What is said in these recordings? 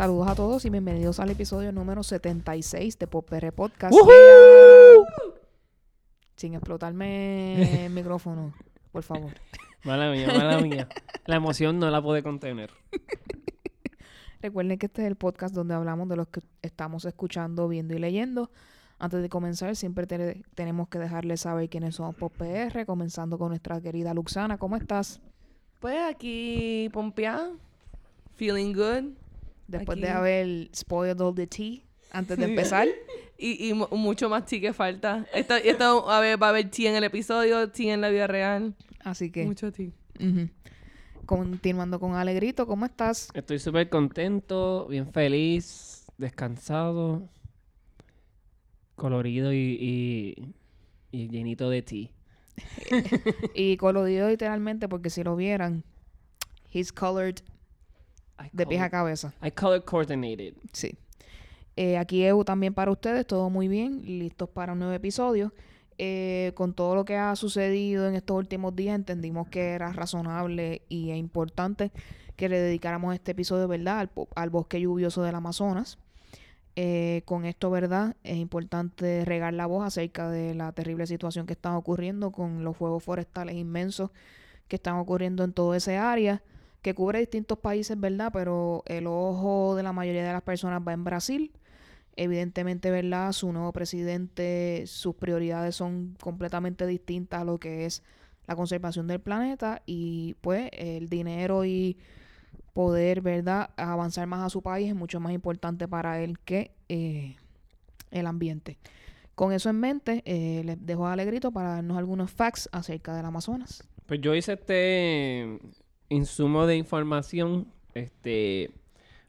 Saludos a todos y bienvenidos al episodio número 76 de Popr Podcast. ¡Woohoo! Sin explotarme el micrófono, por favor. Mala mía, mala mía. La emoción no la pude contener. Recuerden que este es el podcast donde hablamos de los que estamos escuchando, viendo y leyendo. Antes de comenzar, siempre te- tenemos que dejarles saber quiénes somos PopR, comenzando con nuestra querida Luxana. ¿Cómo estás? Pues aquí pompeada, feeling good. Después Aquí. de haber spoiled all the tea antes de empezar. Y, y mu- mucho más tea que falta. Esto, esto a ver, va a haber tea en el episodio, tea en la vida real. Así que, Mucho tea. continuando con Alegrito, ¿cómo estás? Estoy súper contento, bien feliz, descansado, colorido y, y, y llenito de ti. Y colorido literalmente porque si lo vieran, he's colored de pies a cabeza. I color coordinated. Sí. Eh, aquí EU también para ustedes, todo muy bien, listos para un nuevo episodio. Eh, con todo lo que ha sucedido en estos últimos días, entendimos que era razonable y e importante que le dedicáramos este episodio, ¿verdad?, al, al bosque lluvioso del Amazonas. Eh, con esto, ¿verdad?, es importante regar la voz acerca de la terrible situación que está ocurriendo con los fuegos forestales inmensos que están ocurriendo en todo ese área que cubre distintos países, ¿verdad? Pero el ojo de la mayoría de las personas va en Brasil. Evidentemente, ¿verdad? Su nuevo presidente, sus prioridades son completamente distintas a lo que es la conservación del planeta y pues el dinero y poder, ¿verdad? Avanzar más a su país es mucho más importante para él que eh, el ambiente. Con eso en mente, eh, les dejo a Alegrito para darnos algunos facts acerca del Amazonas. Pues yo hice este insumo de información. Este,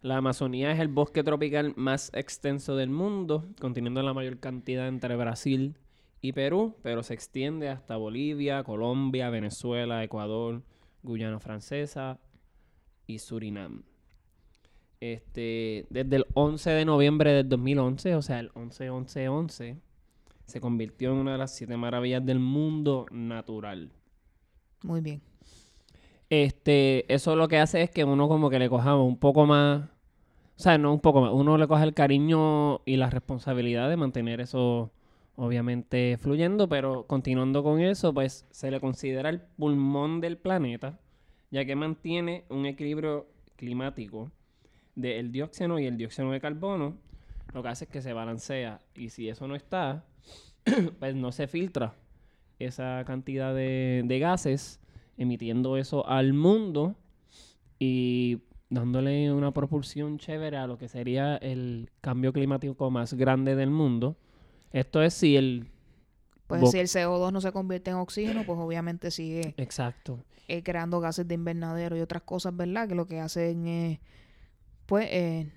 la Amazonía es el bosque tropical más extenso del mundo, conteniendo la mayor cantidad entre Brasil y Perú, pero se extiende hasta Bolivia, Colombia, Venezuela, Ecuador, Guyana Francesa y Surinam. Este, desde el 11 de noviembre del 2011, o sea, el 11-11-11, se convirtió en una de las siete maravillas del mundo natural. Muy bien. Este, eso lo que hace es que uno como que le coja un poco más, o sea, no un poco más, uno le coge el cariño y la responsabilidad de mantener eso obviamente fluyendo, pero continuando con eso, pues se le considera el pulmón del planeta, ya que mantiene un equilibrio climático del dióxido y el dióxido de carbono, lo que hace es que se balancea y si eso no está, pues no se filtra esa cantidad de gases emitiendo eso al mundo y dándole una propulsión chévere a lo que sería el cambio climático más grande del mundo. Esto es si el... Pues si el CO2 no se convierte en oxígeno, pues obviamente sigue Exacto. eh, creando gases de invernadero y otras cosas, ¿verdad? Que lo que hacen es, pues, eh,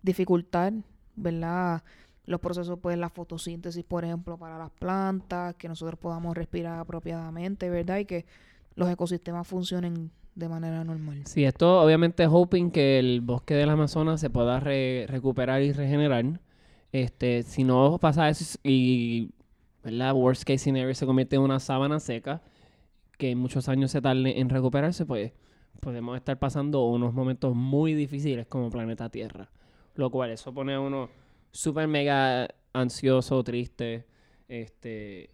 dificultar, ¿verdad? Los procesos, pues, la fotosíntesis, por ejemplo, para las plantas, que nosotros podamos respirar apropiadamente, ¿verdad? Y que los ecosistemas funcionen de manera normal. Sí, esto obviamente es hoping que el bosque del Amazonas se pueda re- recuperar y regenerar. Este, si no pasa eso y, ¿verdad? Worst case scenario se convierte en una sábana seca, que en muchos años se tarde en recuperarse, pues podemos estar pasando unos momentos muy difíciles como planeta Tierra. Lo cual eso pone a uno súper mega ansioso, triste, este...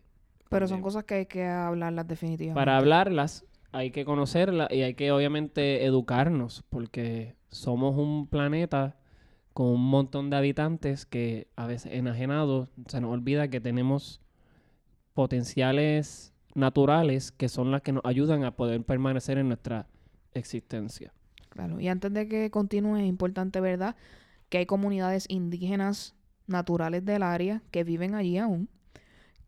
Pero son cosas que hay que hablarlas definitivamente. para hablarlas hay que conocerlas y hay que obviamente educarnos porque somos un planeta con un montón de habitantes que a veces enajenados se nos olvida que tenemos potenciales naturales que son las que nos ayudan a poder permanecer en nuestra existencia. Claro, y antes de que continúe, es importante, ¿verdad? Que hay comunidades indígenas naturales del área que viven allí aún,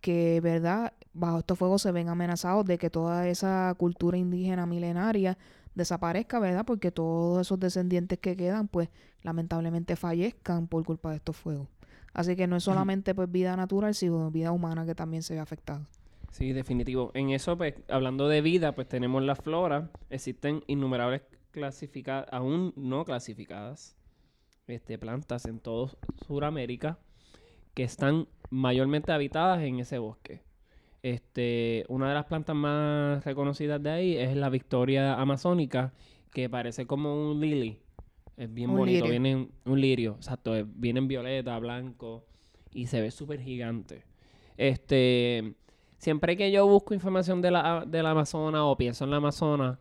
que, ¿verdad? Bajo estos fuegos se ven amenazados de que toda esa cultura indígena milenaria desaparezca, ¿verdad? Porque todos esos descendientes que quedan, pues, lamentablemente fallezcan por culpa de estos fuegos. Así que no es solamente, pues, vida natural, sino vida humana que también se ve afectada. Sí, definitivo. En eso, pues, hablando de vida, pues tenemos la flora. Existen innumerables clasificadas, aún no clasificadas, este, plantas en todo Sudamérica que están mayormente habitadas en ese bosque. Este, una de las plantas más reconocidas de ahí es la Victoria amazónica, que parece como un lily. Es bien Un bonito. lirio. Viene en- un lirio, exacto. es- Viene en violeta, blanco y se ve súper gigante. Este, siempre que yo busco información de la, del Amazonas o pienso en la Amazonas,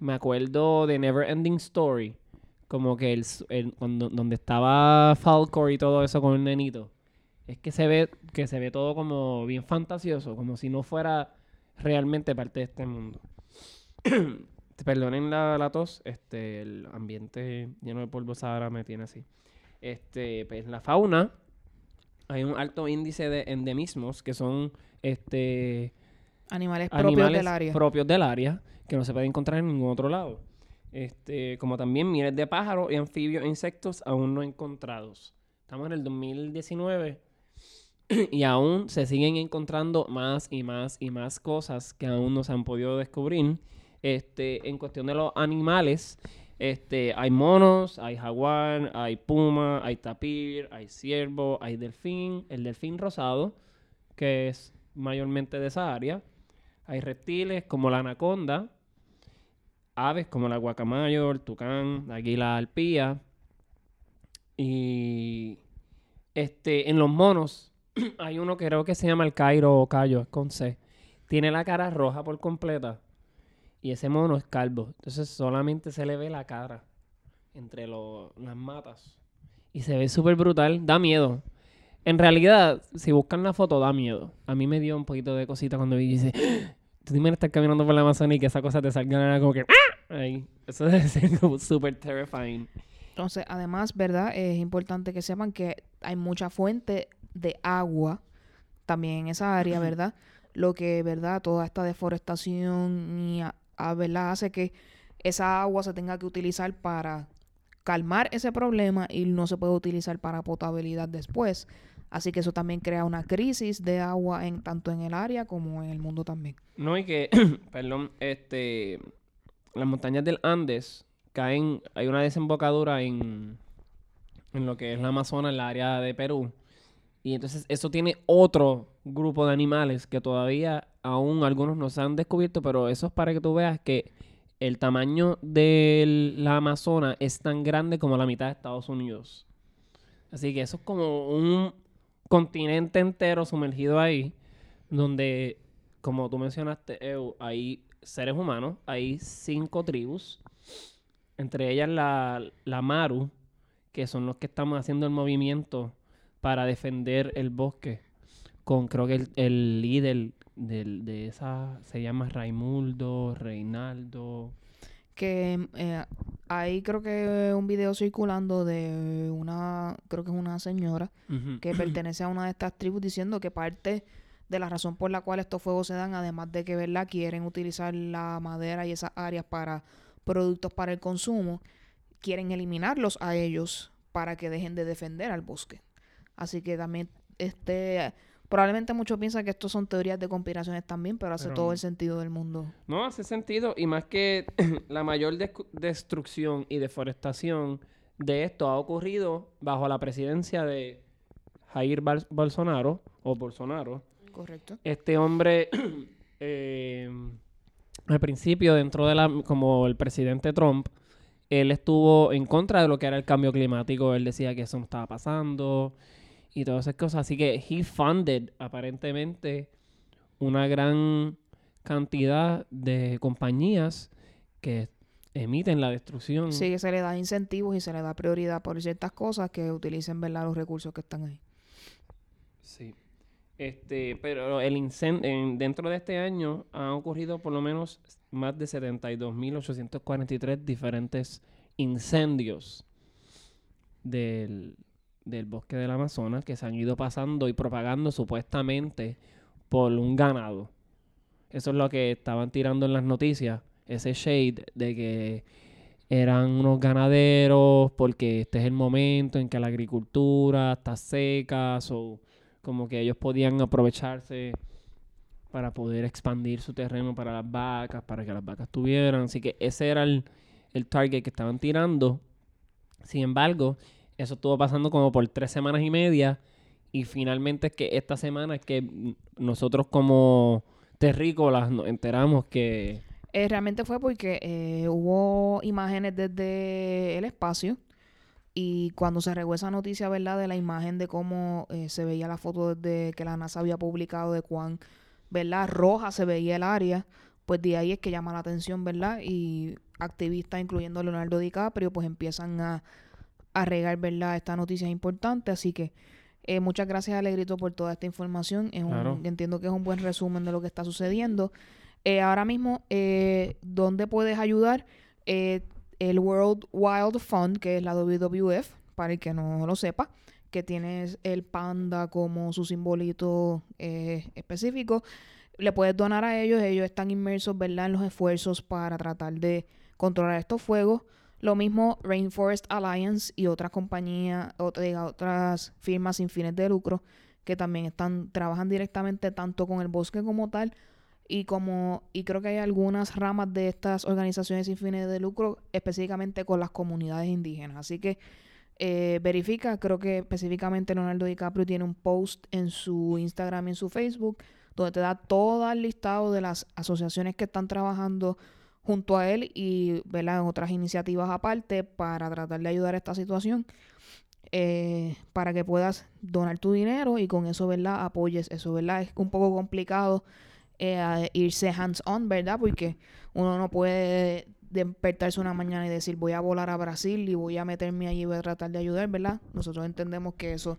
me acuerdo de Never Ending Story. Como que el, el- cuando, donde estaba Falcor y todo eso con el nenito. Es que se ve, que se ve todo como bien fantasioso, como si no fuera realmente parte de este mundo. Perdonen la, la tos, este, el ambiente lleno de polvo Sahara me tiene así. Este, pues la fauna, hay un alto índice de endemismos que son este Animales propios animales del área. propios del área que no se pueden encontrar en ningún otro lado. Este, como también miles de pájaros y anfibios e insectos aún no encontrados. Estamos en el 2019 y aún se siguen encontrando más y más y más cosas que aún no se han podido descubrir. Este, en cuestión de los animales, este, hay monos, hay jaguar, hay puma, hay tapir, hay ciervo, hay delfín, el delfín rosado, que es mayormente de esa área. Hay reptiles como la anaconda, aves como la guacamayo, el tucán, la águila alpía. Y este, en los monos hay uno que creo que se llama el Cairo o Cayo, es con C. Tiene la cara roja por completa. Y ese mono es calvo. Entonces solamente se le ve la cara entre las matas. Y se ve súper brutal. Da miedo. En realidad, si buscan la foto, da miedo. A mí me dio un poquito de cosita cuando vi y dice, tú dime estar caminando por la Amazonia y que esa cosa te salga como que... "Ah". Ahí. Eso debe ser súper terrifying. Entonces, además, ¿verdad? Es importante que sepan que hay mucha fuente de agua también en esa área, ¿verdad? Lo que, ¿verdad? Toda esta deforestación y, a- a- ¿verdad? hace que esa agua se tenga que utilizar para calmar ese problema y no se puede utilizar para potabilidad después. Así que eso también crea una crisis de agua en tanto en el área como en el mundo también. No, y que, perdón, este, las montañas del Andes caen, hay una desembocadura en, en lo que es la Amazonas, en la área de Perú. Y entonces eso tiene otro grupo de animales que todavía aún algunos no se han descubierto, pero eso es para que tú veas que el tamaño de la Amazonas es tan grande como la mitad de Estados Unidos. Así que eso es como un continente entero sumergido ahí, donde, como tú mencionaste, Eu, hay seres humanos, hay cinco tribus, entre ellas la, la Maru, que son los que estamos haciendo el movimiento para defender el bosque, con creo que el, el líder del- de esa se llama Raimundo, Reinaldo. que eh, hay creo que un video circulando de una, creo que es una señora que pertenece a una de estas tribus diciendo que parte de la razón por la cual estos fuegos se dan, además de que ¿verdad? quieren utilizar la madera y esas áreas para productos para el consumo, quieren eliminarlos a ellos para que dejen de defender al bosque. Así que también este probablemente muchos piensan que esto son teorías de conspiraciones también, pero hace Pero todo el sentido del mundo. No, hace sentido. Y más que la mayor destrucción y deforestación de esto ha ocurrido bajo la presidencia de Jair Bal- Bolsonaro o Bolsonaro. Correcto. Este hombre, eh, al principio, dentro de la, como el presidente Trump, él estuvo en contra de lo que era el cambio climático. Él decía que eso no estaba pasando y todas esas cosas. Así que he funded, aparentemente, una gran cantidad de compañías que emiten la destrucción. Sí, se le da incentivos y se le da prioridad por ciertas cosas que utilicen ¿verdad? los recursos que están ahí. Sí. Este, pero el incen- en- dentro de este año han ocurrido por lo menos más de 72.843 diferentes incendios del, del bosque del Amazonas que se han ido pasando y propagando supuestamente por un ganado. Eso es lo que estaban tirando en las noticias, ese shade de que eran unos ganaderos porque este es el momento en que la agricultura está seca, o como que ellos podían aprovecharse para poder expandir su terreno para las vacas, para que las vacas tuvieran. Así que ese era el, el target que estaban tirando. Sin embargo, eso estuvo pasando como por tres semanas y media. Y finalmente es que esta semana es que nosotros como terrícolas nos enteramos que... Eh, realmente fue porque eh, hubo imágenes desde el espacio Y cuando se regó esa noticia, ¿verdad? De la imagen de cómo eh, se veía la foto de que la NASA había publicado de cuán, ¿verdad? Roja se veía el área, pues de ahí es que llama la atención, ¿verdad? Y activistas, incluyendo Leonardo DiCaprio, pues empiezan a, a regar, ¿verdad? Esta noticia es importante, así que eh, muchas gracias, Alegrito, por toda esta información. Es un- Claro. entiendo que es un buen resumen de lo que está sucediendo. Eh, ahora mismo, eh, ¿dónde puedes ayudar? Eh, el World Wild Fund, que es la WWF, para el que no lo sepa, que tiene el panda como su simbolito eh, específico. Le puedes donar a ellos, ellos están inmersos, ¿verdad?, en los esfuerzos para tratar de controlar estos fuegos. Lo mismo Rainforest Alliance y otras compañías, otras firmas sin fines de lucro que también están trabajan directamente tanto con el bosque como tal y como y creo que hay algunas ramas de estas organizaciones sin fines de lucro específicamente con las comunidades indígenas. Así que eh, verifica, creo que específicamente Leonardo DiCaprio tiene un post en su Instagram y en su Facebook donde te da todo el listado de las asociaciones que están trabajando junto a él y ¿verdad? en otras iniciativas aparte para tratar de ayudar a esta situación eh, para que puedas donar tu dinero y con eso ¿verdad? apoyes eso ¿verdad? es un poco complicado eh, irse hands on ¿verdad? porque uno no puede despertarse una mañana y decir voy a volar a Brasil y voy a meterme allí y voy a tratar de ayudar ¿verdad? nosotros entendemos que eso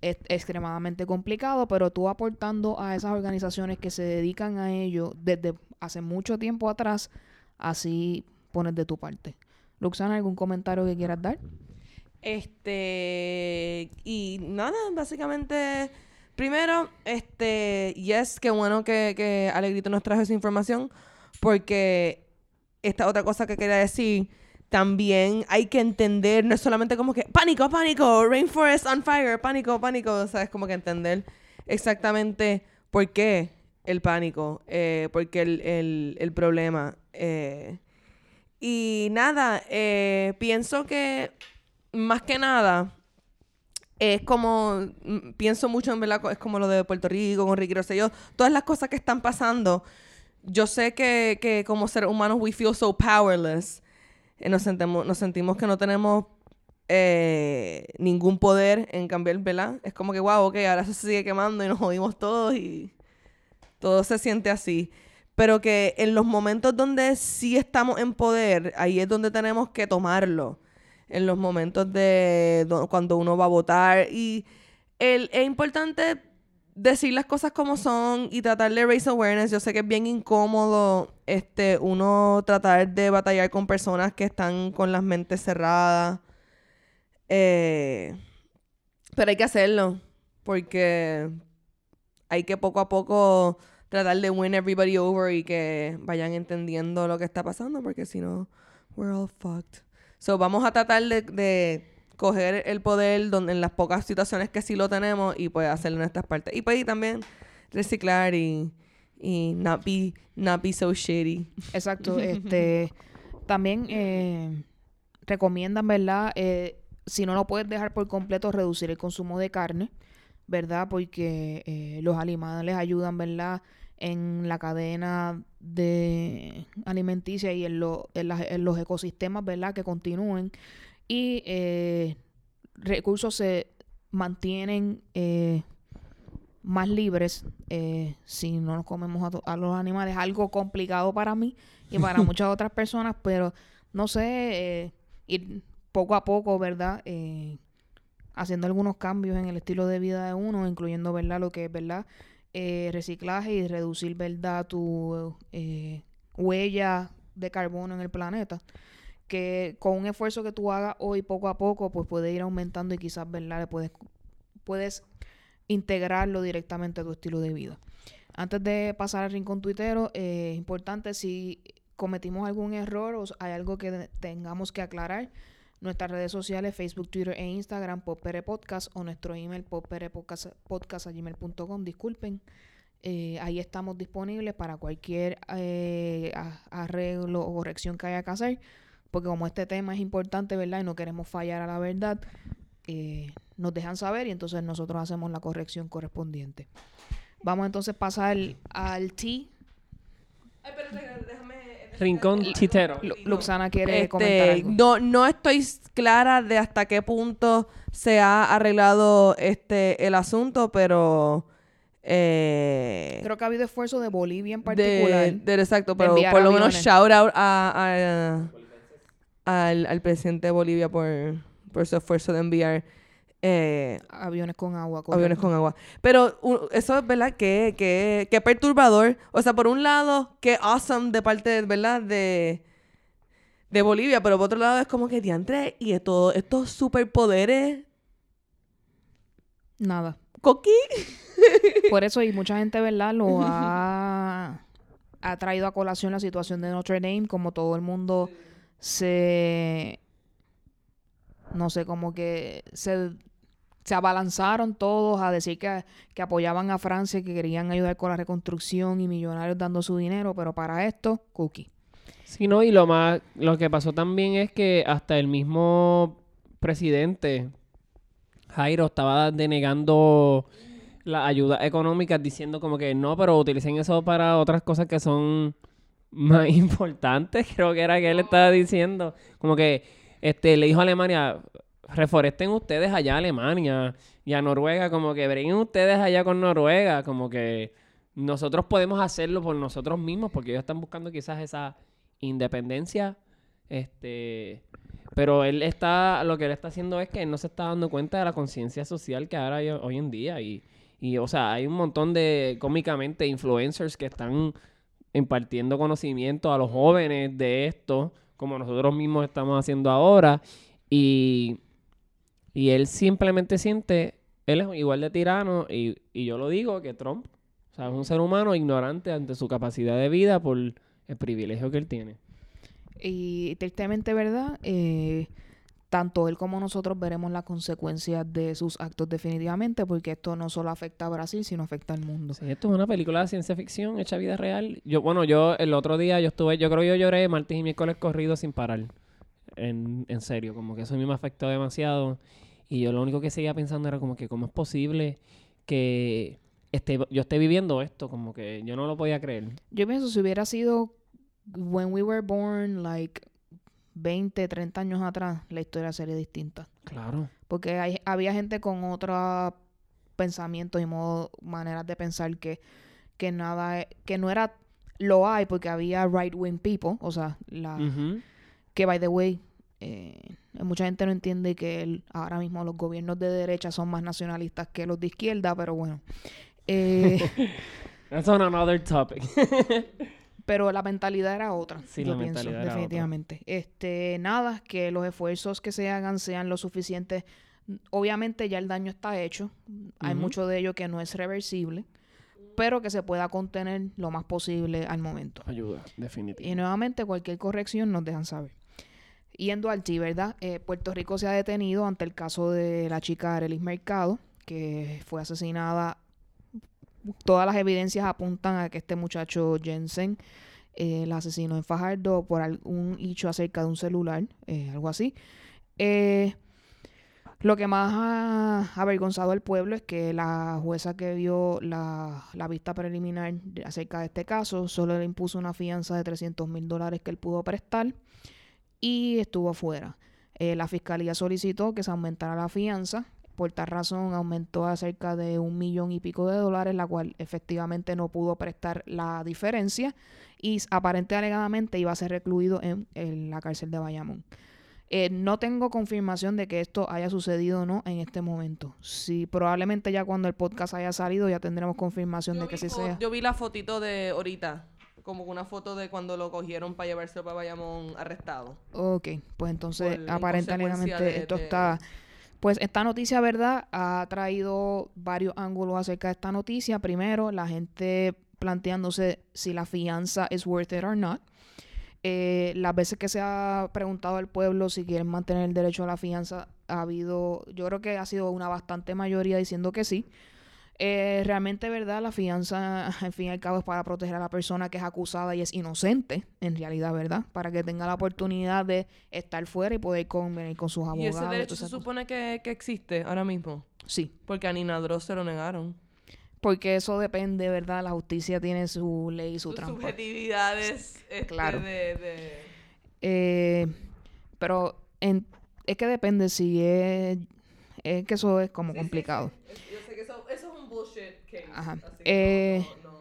es extremadamente complicado, pero tú aportando a esas organizaciones que se dedican a ello desde hace mucho tiempo atrás, así pones de tu parte. Luxana, ¿algún comentario que quieras dar? Este, y nada, básicamente, primero, este, yes, qué bueno que, que Alegrito nos trajo esa información, porque esta otra cosa que quería decir, también hay que entender, no es solamente como que, pánico, pánico, rainforest on fire, pánico, pánico, o es como que entender exactamente por qué el pánico, eh, por qué el, el, el problema. eh. Y nada, eh, pienso que más que nada, es como, mm, pienso mucho en verdad, es como lo de Puerto Rico, con Ricky Rosselló, todas las cosas que están pasando. Yo sé que, que como seres humanos we feel so powerless. Eh, nos, sentimos, nos sentimos que no tenemos eh, ningún poder en cambiar, ¿verdad? Es como que, wow, ok, ahora se sigue quemando y nos jodimos todos y todo se siente así. Pero que en los momentos donde sí estamos en poder, ahí es donde tenemos que tomarlo. En los momentos de do- cuando uno va a votar. Y es importante decir las cosas como son y tratar de raise awareness. Yo sé que es bien incómodo este, uno tratar de batallar con personas que están con las mentes cerradas. Eh, pero hay que hacerlo. Porque hay que poco a poco tratar de win everybody over y que vayan entendiendo lo que está pasando, porque si no, we're all fucked. So, vamos a tratar de, de coger el poder donde, en las pocas situaciones que sí lo tenemos y pues hacerlo en estas partes. Y pues y también reciclar y, y not, be, not be so shitty. Exacto. este También eh, recomiendan, ¿verdad? Eh, si no lo puedes dejar por completo, reducir el consumo de carne, ¿verdad? Porque eh, los animales ayudan, ¿verdad? En la cadena de alimenticia y en, lo- en las- en los ecosistemas, ¿verdad? Que continúen. Y eh, recursos se mantienen eh, más libres eh, si no nos comemos a, a los animales. Algo complicado para mí y para muchas otras personas, pero no sé, eh, ir poco a poco, ¿verdad? Eh, haciendo algunos cambios en el estilo de vida de uno, incluyendo, ¿verdad? Lo que es, ¿verdad? Eh, reciclaje y reducir, ¿verdad? Tu eh, huella de carbono en el planeta. Que con un esfuerzo que tú hagas hoy poco a poco, pues puede ir aumentando y quizás, ¿verdad? Le puedes, puedes integrarlo directamente a tu estilo de vida. Antes de pasar al rincón tuitero, eh, es importante si cometimos algún error o hay algo que tengamos que aclarar, nuestras redes sociales, Facebook, Twitter e Instagram, Podcast o nuestro email poperepodcast.gmail.com, disculpen. Eh, ahí estamos disponibles para cualquier eh, arreglo o corrección que haya que hacer, porque como este tema es importante, ¿verdad? Y no queremos fallar a la verdad, eh, nos dejan saber y entonces nosotros hacemos la corrección correspondiente. Vamos entonces a pasar al T. Ay, pero déjame, Rincón chitero. Lu- Luxana quiere Este, comentar algo. no, no estoy clara de hasta qué punto se ha arreglado este el asunto, pero eh, Creo que ha habido esfuerzo de Bolivia en particular. de- exacto, de pero enviar por lo menos shout out a, a- al, al presidente de Bolivia por, por su esfuerzo de enviar eh, aviones con agua. aviones con agua. Pero eso es verdad que, que, que perturbador. O sea, por un lado, qué awesome de parte, ¿verdad? De, de Bolivia, pero por otro lado es como que diantre y de todo estos superpoderes. Nada. Coqui. Por eso, y mucha gente, ¿verdad? Lo ha, ha traído a colación la situación de Notre Dame, como todo el mundo se... No sé, como que se, se abalanzaron todos a decir que, que apoyaban a Francia, que querían ayudar con la reconstrucción y millonarios dando su dinero, pero para esto, cookie. Sí, no, y lo más, lo que pasó también es que hasta el mismo presidente, Jairo, estaba denegando las ayudas económicas diciendo como que no, pero utilicen eso para otras cosas que son más importantes, creo que era que él estaba diciendo, como que este le dijo a Alemania, reforesten ustedes allá a Alemania y a Noruega, como que breguen ustedes allá con Noruega, como que nosotros podemos hacerlo por nosotros mismos porque ellos están buscando quizás esa independencia, este, pero él está, lo que él está haciendo es que él no se está dando cuenta de la conciencia social que ahora hay hoy en día y, y, o sea, hay un montón de, cómicamente, influencers que están impartiendo conocimiento a los jóvenes de esto, como nosotros mismos estamos haciendo ahora, y, y él simplemente siente, él es igual de tirano, y, y yo lo digo, que Trump, o sea, es un ser humano ignorante ante su capacidad de vida por el privilegio que él tiene. Y tristemente, ¿verdad? Eh, tanto él como nosotros veremos las consecuencias de sus actos definitivamente, porque esto no solo afecta a Brasil, sino afecta al mundo. Sí, esto es una película de ciencia ficción hecha vida real. Yo, bueno, yo el otro día yo estuve, yo creo que yo lloré martes y miércoles corridos sin parar. En, en serio, como que eso a mí me afectó demasiado. Y yo lo único que seguía pensando era como que cómo es posible que esté, yo esté viviendo esto, como que yo no lo podía creer. Yo pienso si hubiera sido when we were born, like 20, 30 años atrás, la historia sería distinta. Claro. Porque hay, había gente con otros pensamientos y modo, maneras de pensar que, que nada, que no era, lo hay porque había right wing people, o sea, la, que by the way, eh, mucha gente no entiende que el- ahora mismo los gobiernos de derecha son más nacionalistas que los de izquierda, pero bueno. Eh, That's on another topic. pero la mentalidad era otra, Sí, yo la pienso, mentalidad era otra. definitivamente. Este, nada, que los esfuerzos que se hagan sean lo suficientes. Obviamente ya el daño está hecho, hay mucho de ello que no es reversible, pero que se pueda contener lo más posible al momento. Ayuda, Y definitivamente. nuevamente cualquier corrección nos dejan saber. Yendo al T, ¿verdad? Eh, Puerto Rico se ha detenido ante el caso de la chica Arelis Mercado, que fue asesinada. Todas las evidencias apuntan a que este muchacho Jensen eh, la asesinó en Fajardo por algún hecho acerca de un celular, eh, algo así. Eh, lo que más ha avergonzado al pueblo es que la jueza que vio la, vista preliminar acerca de este caso solo le impuso una fianza de 300 mil dólares que él pudo prestar y estuvo fuera. Eh, la fiscalía solicitó que se aumentara la fianza. Por tal razón aumentó a cerca de un millón y pico de dólares, la cual efectivamente no pudo prestar la diferencia y s- aparente alegadamente iba a ser recluido en, en la cárcel de Bayamón. Eh, no tengo confirmación de que esto haya sucedido o no en este momento. Sí, probablemente ya cuando el podcast haya salido ya tendremos confirmación Yo de que sí sea. Yo vi la fotito de ahorita, como una foto de cuando lo cogieron para llevarse para Bayamón arrestado. Ok, pues entonces aparentemente de- esto de- está... Pues esta noticia, ¿verdad? Ha traído varios ángulos acerca de esta noticia. Primero, la gente planteándose si la fianza es worth it or not. Eh, las veces que se ha preguntado al pueblo si quieren mantener el derecho a la fianza, ha habido, yo creo que ha sido una bastante mayoría diciendo que sí. Eh, realmente, ¿verdad? La fianza, al fin y al cabo, es para proteger a la persona que es acusada y es inocente, en realidad, ¿verdad? Para que tenga la oportunidad de estar fuera y poder convenir con sus Y abogados. ese derecho se supone que, que existe ahora mismo. Sí, Porque a Nina Dross se lo negaron. Porque eso depende, ¿verdad? La justicia tiene su ley y su Sus trampa. subjetividades este, Claro. de, de- Eh, pero en- es que depende si es... Es que eso es como complicado. Bullshit case. Ajá. así que Eh, no- no- no-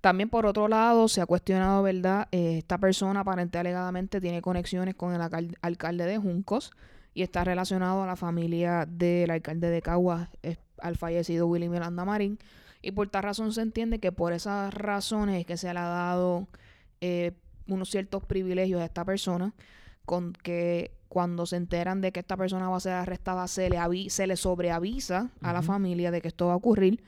También por otro lado se ha cuestionado, ¿verdad? Eh, esta persona aparente alegadamente tiene conexiones con el alcal- alcalde de Juncos y está relacionado a la familia del alcalde de Caguas, eh, al fallecido Willy Miranda Marín. Y por tal razón se entiende que por esas razones es que se le ha dado eh, unos ciertos privilegios a esta persona, con que cuando se enteran de que esta persona va a ser arrestada, se le, avi- se le sobreavisa a la familia de que esto va a ocurrir.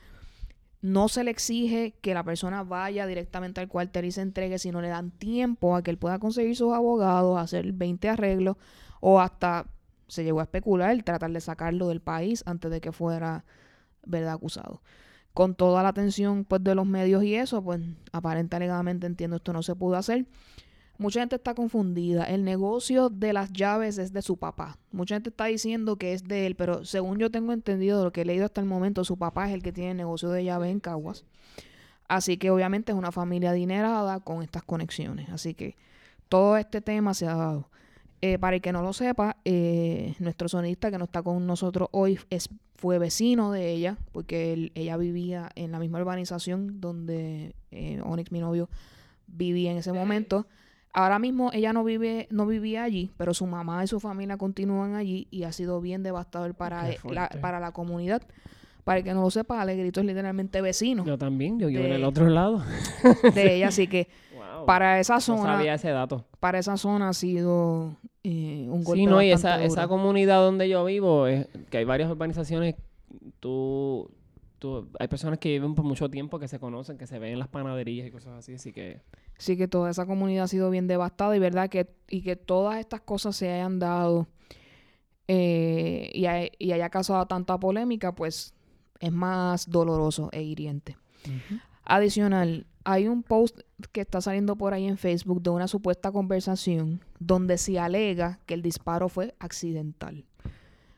No se le exige que la persona vaya directamente al cuartel y se entregue, sino le dan tiempo a que él pueda conseguir sus abogados, hacer 20 arreglos o hasta se llegó a especular tratar de sacarlo del país antes de que fuera verdad acusado. Con toda la atención pues de los medios y eso, pues aparente alegadamente entiendo esto no se pudo hacer. Mucha gente está confundida. El negocio de las llaves es de su papá. Mucha gente está diciendo que es de él, pero según yo tengo entendido de lo que he leído hasta el momento, su papá es el que tiene el negocio de llaves en Caguas. Así que obviamente es una familia adinerada con estas conexiones. Así que todo este tema se ha dado. Eh, para el que no lo sepa, eh, nuestro sonista que no está con nosotros hoy es, fue vecino de ella, porque él- ella vivía en la misma urbanización donde eh, Onyx, mi novio, vivía en ese momento. Ahora mismo ella no vive, no vivía allí, pero su mamá y su familia continúan allí y ha sido bien devastador para, eh, la, para la comunidad. Para el que no lo sepa, Alegrito es literalmente vecino Yo también, yo vivo en el otro lado. de ella, así que Wow. para esa no zona, sabía ese dato. para esa zona ha sido eh, un golpe Sí, no, y esa, esa comunidad donde yo vivo, es, que hay varias urbanizaciones, tú, tú, hay personas que viven por mucho tiempo que se conocen, que se ven en las panaderías y cosas así, así que... Sí que toda esa comunidad ha sido bien devastada y verdad que y que todas estas cosas se hayan dado eh, y, hay- y haya causado tanta polémica, pues es más doloroso e hiriente. Adicional, hay un post que está saliendo por ahí en Facebook de una supuesta conversación donde se alega que el disparo fue accidental.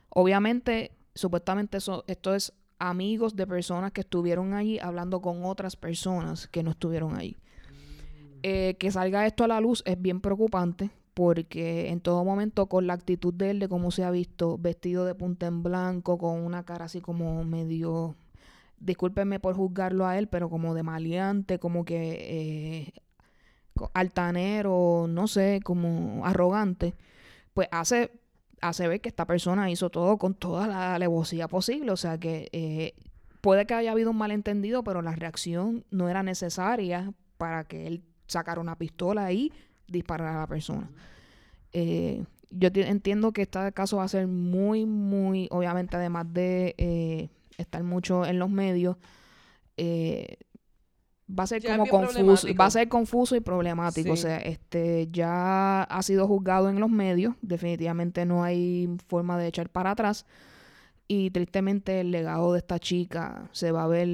Obviamente, supuestamente eso, esto es amigos de personas que estuvieron allí hablando con otras personas que no estuvieron allí. Eh, que salga esto a la luz es bien preocupante porque en todo momento con la actitud de él, de cómo se ha visto, vestido de punta en blanco, con una cara así como medio, discúlpenme por juzgarlo a él, pero como de maleante, como que eh, altanero, no sé, como arrogante, pues hace, hace ver que esta persona hizo todo con toda la alevosía posible, o sea que eh, puede que haya habido un malentendido, pero la reacción no era necesaria para que él sacara una pistola y disparara a la persona. Eh, yo ti- entiendo que este caso va a ser muy, muy, obviamente, además de eh, estar mucho en los medios, eh, va a ser Ya como confuso, va a ser confuso y problemático. O sea, este ya ha sido juzgado en los medios, definitivamente no hay forma de echar para atrás. Y tristemente el legado de esta chica se va a ver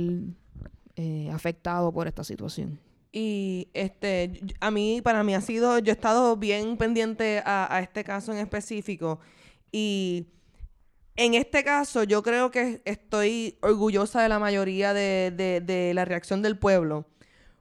eh, afectado por esta situación. Y este, a mí, para mí ha sido, yo he estado bien pendiente a, a este caso en específico. Y en este caso, yo creo que estoy orgullosa de la mayoría de, de- de la reacción del pueblo.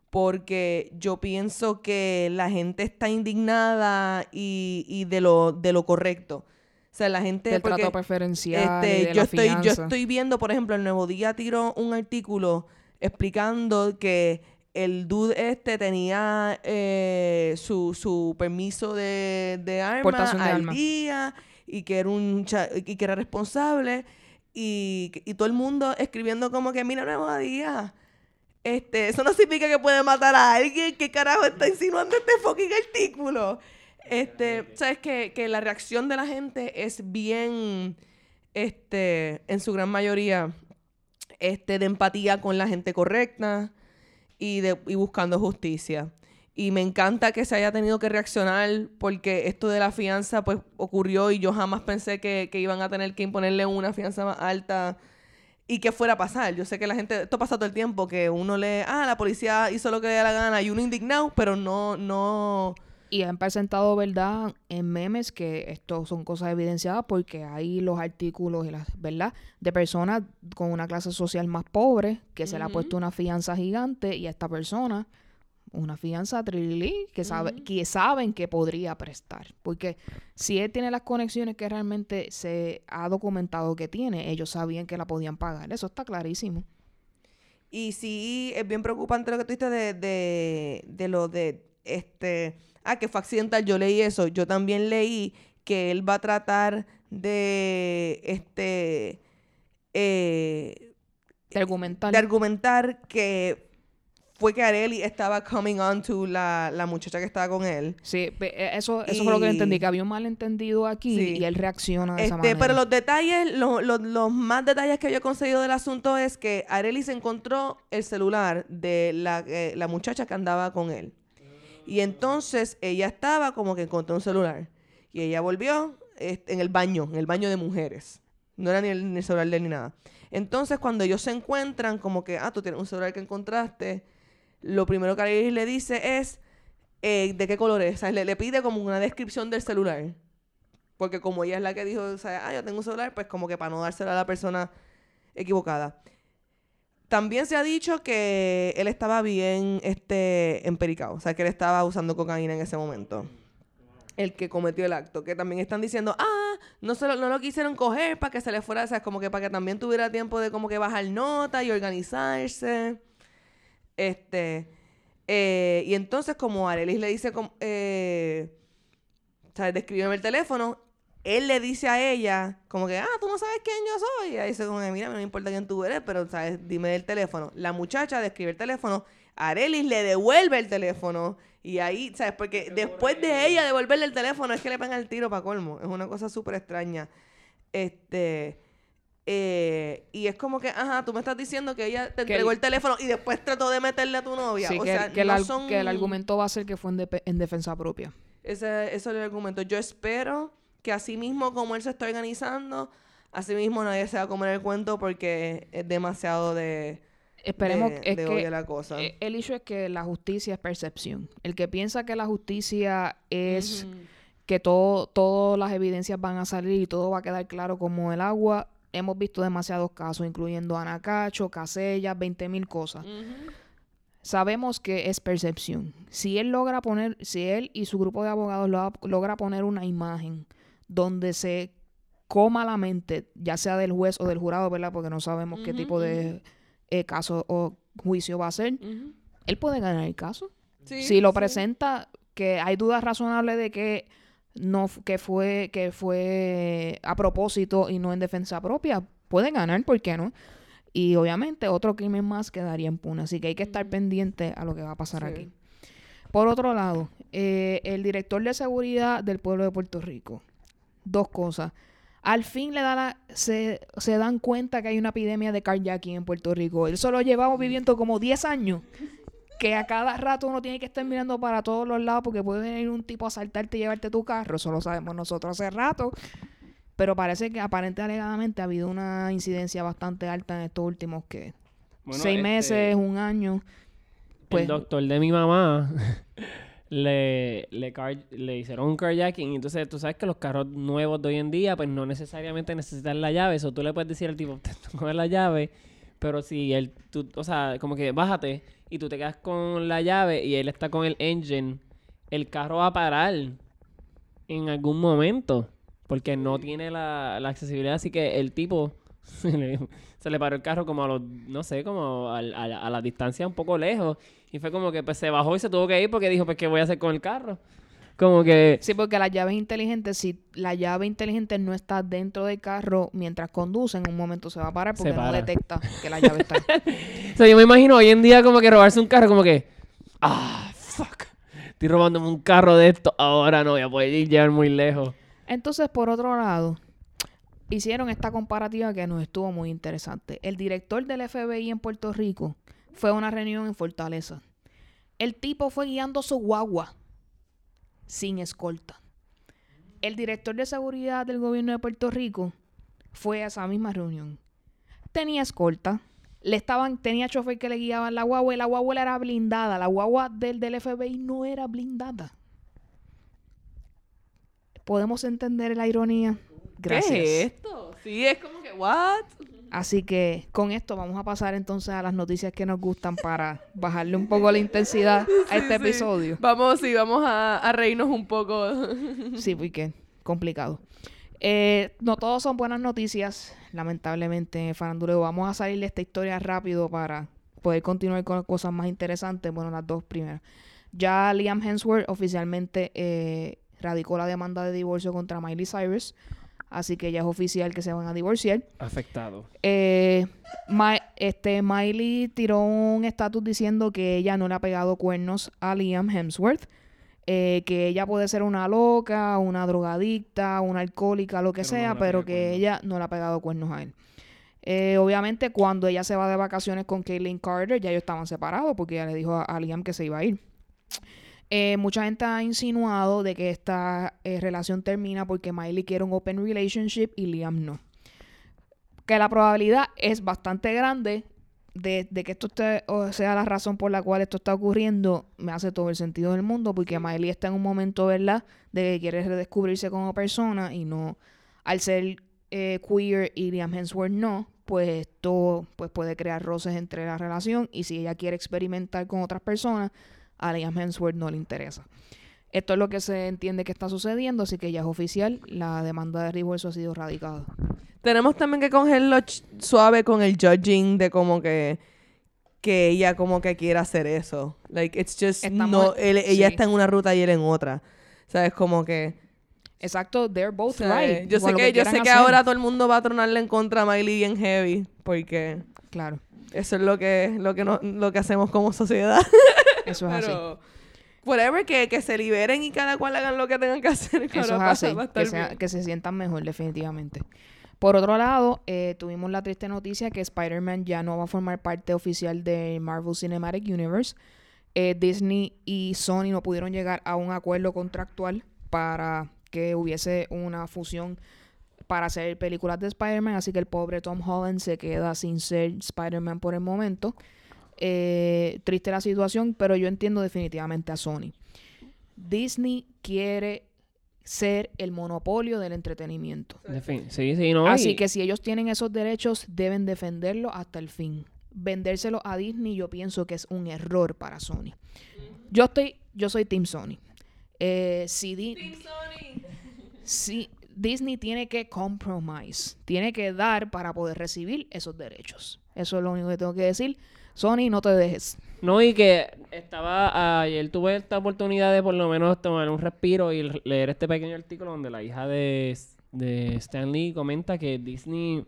Porque yo pienso que la gente está indignada y, y de lo, de lo correcto. O sea, la gente. Del porque- trato preferencial, y este, de yo la estoy, yo estoy viendo, por ejemplo, el Nuevo Día tiró un artículo explicando que el dude este tenía eh, su, su permiso de, de arma Portación de al arma. día y que era un y que era responsable y, y todo el mundo escribiendo como que mira Nuevo Día este, eso no significa que puede matar a alguien. ¿Qué carajo está insinuando este fucking artículo? Este, sabes que, que la reacción de la gente es bien, este, en su gran mayoría, este, de empatía con la gente correcta y, de, y buscando justicia. Y me encanta que se haya tenido que reaccionar porque esto de la fianza pues ocurrió y yo jamás pensé que, que iban a tener que imponerle una fianza más alta y que fuera a pasar. Yo sé que la gente, esto pasa todo el tiempo, que uno le, ah, la policía hizo lo que le da la gana y uno indignado, pero no, no, Y han presentado, ¿verdad?, en memes que esto son cosas evidenciadas porque hay los artículos, y las, ¿verdad?, de personas con una clase social más pobre que se le ha puesto una fianza gigante y a esta persona una fianza trilí que, sabe, que saben que podría prestar. Porque si él tiene las conexiones que realmente se ha documentado que tiene, ellos sabían que la podían pagar. Eso está clarísimo. Y sí, es bien preocupante lo que tú dijiste de, de, de lo de este. Ah, que fue accidental. Yo leí eso. Yo también leí que él va a tratar de. Este. eh, De argumentar. de argumentar que fue que Areli estaba coming on to la, la muchacha que estaba con él. Sí, eh, eso, eso fue lo que entendí, que había un malentendido aquí Sí. y él reacciona de esa Este, manera. pero los detalles, lo- lo- los más detalles que yo he conseguido del asunto es que Areli se encontró el celular de la, eh, la muchacha que andaba con él. Y entonces ella estaba como que encontró un celular. Y ella volvió este, en el baño, en el baño de mujeres. No era ni el, ni el celular de él ni nada. Entonces cuando ellos se encuentran, como que, ah, tú tienes un celular que encontraste, lo primero que Areli le dice es, eh, ¿de qué color es? O sea, le, le pide como una descripción del celular. Porque como ella es la que dijo, o sea, ah, yo tengo un celular, pues como que para no dárselo a la persona equivocada. También se ha dicho que él estaba bien este, empericado, o sea, que él estaba usando cocaína en ese momento. El que cometió el acto. Que también están diciendo, ah, no, se lo, no lo quisieron coger para que se le fuera, o sea, como que para que también tuviera tiempo de como que bajar nota y organizarse. Este. eh, y entonces, como Arelis le dice, como, eh, sea, descríbeme el teléfono, él le dice a ella, como que, ah, tú no sabes quién yo soy. Y ella dice, como que, mira, no me importa quién tú eres, pero, ¿sabes? Dime el teléfono. La muchacha describe el teléfono, Arelis le devuelve el teléfono. Y ahí, ¿sabes? Porque después de ella devolverle el teléfono, es que le pegan el tiro para colmo. Es una cosa súper extraña. Este. Eh, y es como que, ajá, tú me estás diciendo que ella te entregó el- el teléfono y después trató de meterle a tu novia. Sí, o que, sea, que el, no al- son... que el argumento va a ser que fue en, defensa propia. Ese, ese es el argumento. Yo espero que así mismo como él se está organizando, así mismo nadie se va a comer el cuento porque es demasiado de, Esperemos de, es de que la cosa. eh, el hecho es que la justicia es percepción. El que piensa que la justicia es que todo, todas las evidencias van a salir y todo va a quedar claro como el agua. Hemos visto demasiados casos, incluyendo Anacacho, Casella, 20 mil cosas. Sabemos que es percepción. Si él logra poner, si él y su grupo de abogados lo- logra poner una imagen donde se coma la mente, ya sea del juez o del jurado, ¿verdad? Porque no sabemos qué tipo de eh, caso o juicio va a ser. Él puede ganar el caso. Sí, si lo sí. presenta, que hay dudas razonables de que no que fue que fue a propósito y no en defensa propia, puede ganar, ¿por qué no? Y obviamente otro crimen más quedaría impune, así que hay que estar pendiente a lo que va a pasar Sí. aquí. Por otro lado, eh, el director de seguridad del pueblo de Puerto Rico, dos cosas. Al fin le da la- se, se dan cuenta que hay una epidemia de carjacking en Puerto Rico. Eso lo llevamos viviendo como 10 años. Que a cada rato uno tiene que estar mirando para todos los lados porque puede venir un tipo a asaltarte y llevarte tu carro. Eso lo sabemos nosotros hace rato. Pero parece que aparente alegadamente ha habido una incidencia bastante alta en estos últimos que Bueno, seis este, meses, un año. Pues, el doctor de mi mamá le, le, car- le hicieron un carjacking. Entonces tú sabes que los carros nuevos de hoy en día, pues no necesariamente necesitan la llave. Eso tú le puedes decir al tipo, te coge la llave. Pero si él, tú, o sea, como que bájate y tú te quedas con la llave y él está con el engine, el carro va a parar en algún momento. Porque no tiene la, la accesibilidad. Así que el tipo se le, se le paró el carro como a los, no sé, como a, la- a la distancia un poco lejos. Y fue como que pues se bajó y se tuvo que ir porque dijo, pues, ¿qué voy a hacer con el carro? Como que... Sí, porque las llaves inteligentes, si la llave inteligente no está dentro del carro mientras conduce, en un momento se va a parar porque no detecta que la llave está. O sea, yo me imagino hoy en día como que robarse un carro como que... Ah, fuck. Estoy robándome un carro de esto. Ahora no voy a poder llegar muy lejos. Entonces, por otro lado, hicieron esta comparativa que nos estuvo muy interesante. El director del FBI en Puerto Rico fue a una reunión en Fortaleza. El tipo fue guiando su guagua sin escolta. El director de seguridad del gobierno de Puerto Rico fue a esa misma reunión. Tenía escolta. Le estaban, tenía chofer que le guiaban la guagua y la guagua era blindada. La guagua del, del FBI no era blindada. podemos entender la ironía. Gracias. ¿Qué es esto? Sí, es como que, ¿what? Así que con esto vamos a pasar entonces a las noticias que nos gustan para bajarle un poco la intensidad a este sí. episodio. Vamos, sí, vamos a, a reírnos un poco. Sí, porque complicado. Eh, no todos son buenas noticias, lamentablemente, Faranduleo. Vamos a salir de esta historia rápido para poder continuar con las cosas más interesantes. Bueno, las dos primeras. Ya Liam Hemsworth oficialmente eh, radicó la demanda de divorcio contra Miley Cyrus. Así que ya es oficial que se van a divorciar. Afectado. Eh, Ma- este, Miley tiró un estatus diciendo que ella no le ha pegado cuernos a Liam Hemsworth. eh, que ella puede ser una loca, una drogadicta, una alcohólica, lo que Pero sea, pero que cuernos. ella no le ha pegado cuernos a él. Eh, obviamente, cuando ella se va de vacaciones con Caitlyn Carter, ya ellos estaban separados porque ella le dijo a, a Liam que se iba a ir. Eh, mucha gente ha insinuado de que esta eh, relación termina porque Miley quiere un open relationship y Liam no. Que la probabilidad es bastante grande de, de que esto esté- o sea la razón por la cual esto está ocurriendo. Me hace todo el sentido del mundo porque Miley está en un momento, ¿verdad?, de que quiere redescubrirse como persona y no, al ser eh, queer y Liam Hemsworth no, pues esto pues puede crear roces entre la relación y si ella quiere experimentar con otras personas, a Liam Hemsworth no le interesa. Esto es lo que se entiende que está sucediendo, así que ya es oficial, la demanda de divorcio ha sido radicada. Tenemos también que cogerlo suave con el judging de como que que ella como que quiera hacer eso. Like it's just Estamos- no él- ella sí. está en una ruta y él en otra. ¿Sabes? Como que Exacto, they're both ¿sabes? right. Yo con sé lo que, yo sé que hacer. ahora todo el mundo va a tronarle en contra a Miley en heavy porque Claro, eso es lo que lo que no, lo que hacemos como sociedad. eso es así. Pero whatever que, que se liberen y cada cual hagan lo que tengan que hacer. Eso es así, que, sea- que se sientan mejor definitivamente. Por otro lado, eh, tuvimos la triste noticia que Spider-Man ya no va a formar parte oficial de Marvel Cinematic Universe. Eh, Disney y Sony no pudieron llegar a un acuerdo contractual para que hubiese una fusión para hacer películas de Spider-Man, así que el pobre Tom Holland se queda sin ser Spider-Man por el momento. Eh, triste la situación, pero yo entiendo definitivamente a Sony. Disney quiere ser el monopolio del entretenimiento. Defin- sí, sí, no. Así y- que si ellos tienen esos derechos, deben defenderlos hasta el fin. Vendérselo a Disney yo pienso que es un error para Sony. Yo estoy, yo soy Team Sony. Eh, si, Di- si Disney tiene que compromise, tiene que dar para poder recibir esos derechos. Eso es lo único que tengo que decir. Sony, no te dejes. No, y que estaba ayer tuve esta oportunidad de por lo menos tomar un respiro y leer este pequeño artículo donde la hija de, de Stan Lee comenta que Disney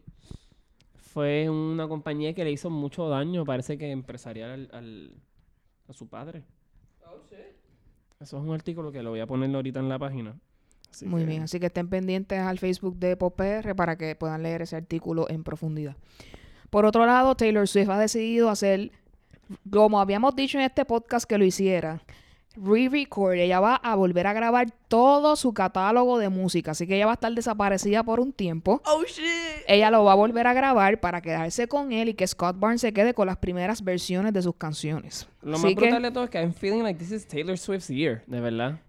fue una compañía que le hizo mucho daño, parece que empresarial al, al- a su padre. Eso es un artículo que lo voy a poner ahorita en la página. Así Muy que- bien, así que estén pendientes al Facebook de PopR para que puedan leer ese artículo en profundidad. Por otro lado, Taylor Swift ha decidido hacer, como habíamos dicho en este podcast que lo hiciera, re-record. Ella va a volver a grabar todo su catálogo de música, así que ella va a estar desaparecida por un tiempo. Oh shit. Ella lo va a volver a grabar para quedarse con él y que Scott Barnes se quede con las primeras versiones de sus canciones. Lo más que- brutal de todo es que I'm feeling like this is Taylor Swift's year, de verdad.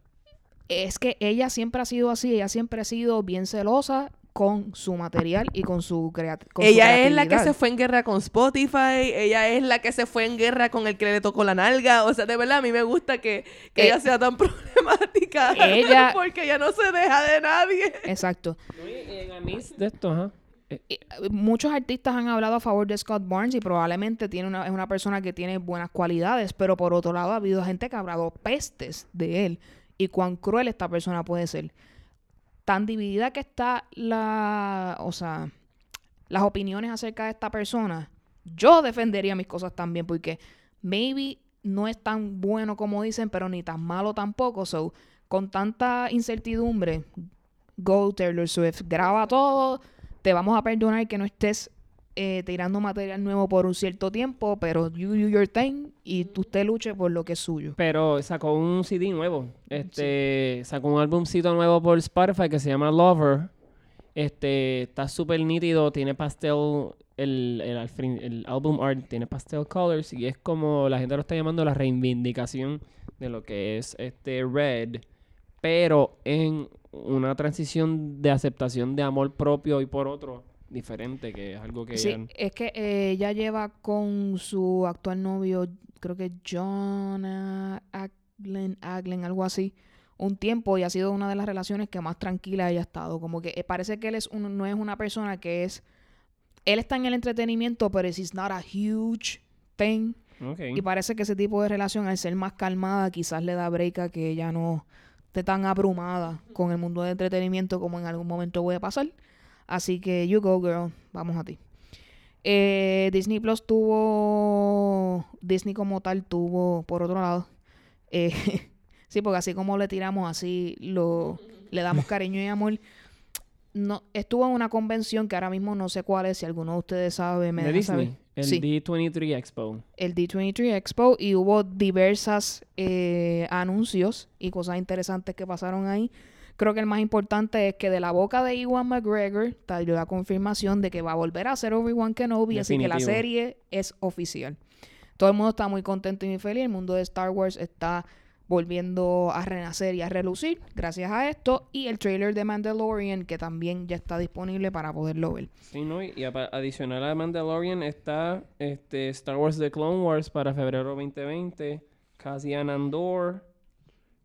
es que ella siempre ha sido así, ella siempre ha sido bien celosa con su material y con su, creat con su Ella es la que creatividad. se fue en guerra con Spotify, ella es la que se fue en guerra con el que le tocó la nalga, o sea, de verdad a mí me gusta que, que Eh, ella sea tan problemática, ella- porque ella no se deja de nadie. Exacto. De esto, ajá. Eh, Muchos artistas han hablado a favor de Scott Barnes y probablemente tiene una, es una persona que tiene buenas cualidades, pero por otro lado ha habido gente que ha hablado pestes de él y cuán cruel esta persona puede ser. Tan dividida que está la, o sea, las opiniones acerca de esta persona. Yo defendería mis cosas también porque maybe no es tan bueno como dicen, pero ni tan malo tampoco. So, con tanta incertidumbre, go Taylor Swift, graba todo, te vamos a perdonar que no estés eh, tirando material nuevo por un cierto tiempo, pero you do your thing y tú te luche por lo que es suyo. Pero sacó un CD nuevo. Este, sacó un álbumcito nuevo por Spotify que se llama Lover. Este, está súper nítido, tiene pastel, el, el, el álbum art tiene pastel colors y es como la gente lo está llamando la reivindicación de lo que es este Red pero en una transición de aceptación de amor propio y por otro diferente, que es algo que Sí, ella- es que eh, ella lleva con su actual novio, creo que John Aglen, Aglen, algo así, un tiempo y ha sido una de las relaciones que más tranquila ella ha estado. Como que eh, parece que él es un- no es una persona que es... Él está en el entretenimiento, pero it's not a huge thing. Y parece que ese tipo de relación, al ser más calmada, quizás le da break a que ella no esté tan abrumada con el mundo del entretenimiento como en algún momento puede pasar. Así que, you go, girl. Vamos a ti. Eh, Disney Plus tuvo. Disney como tal tuvo, por otro lado. eh, sí, porque así como le tiramos, así lo, le damos cariño y amor. No, estuvo en una convención que ahora mismo no sé cuál es. Si alguno de ustedes sabe, me de deja saber. Disney, el Sí D23 Expo. el D23 Expo y hubo diversas eh, anuncios y cosas interesantes que pasaron ahí. Creo que el más importante es que de la boca de Iwan McGregor salió la confirmación de que va a volver a ser Obi-Wan Kenobi, así que la serie es oficial. Todo el mundo está muy contento y muy feliz. El mundo de Star Wars está volviendo a renacer y a relucir gracias a esto. Y el trailer de Mandalorian, que también ya está disponible para poderlo ver. Sí, ¿no? Y, adicional a Mandalorian está este Star Wars The Clone Wars para febrero 2020, Cassian Andor.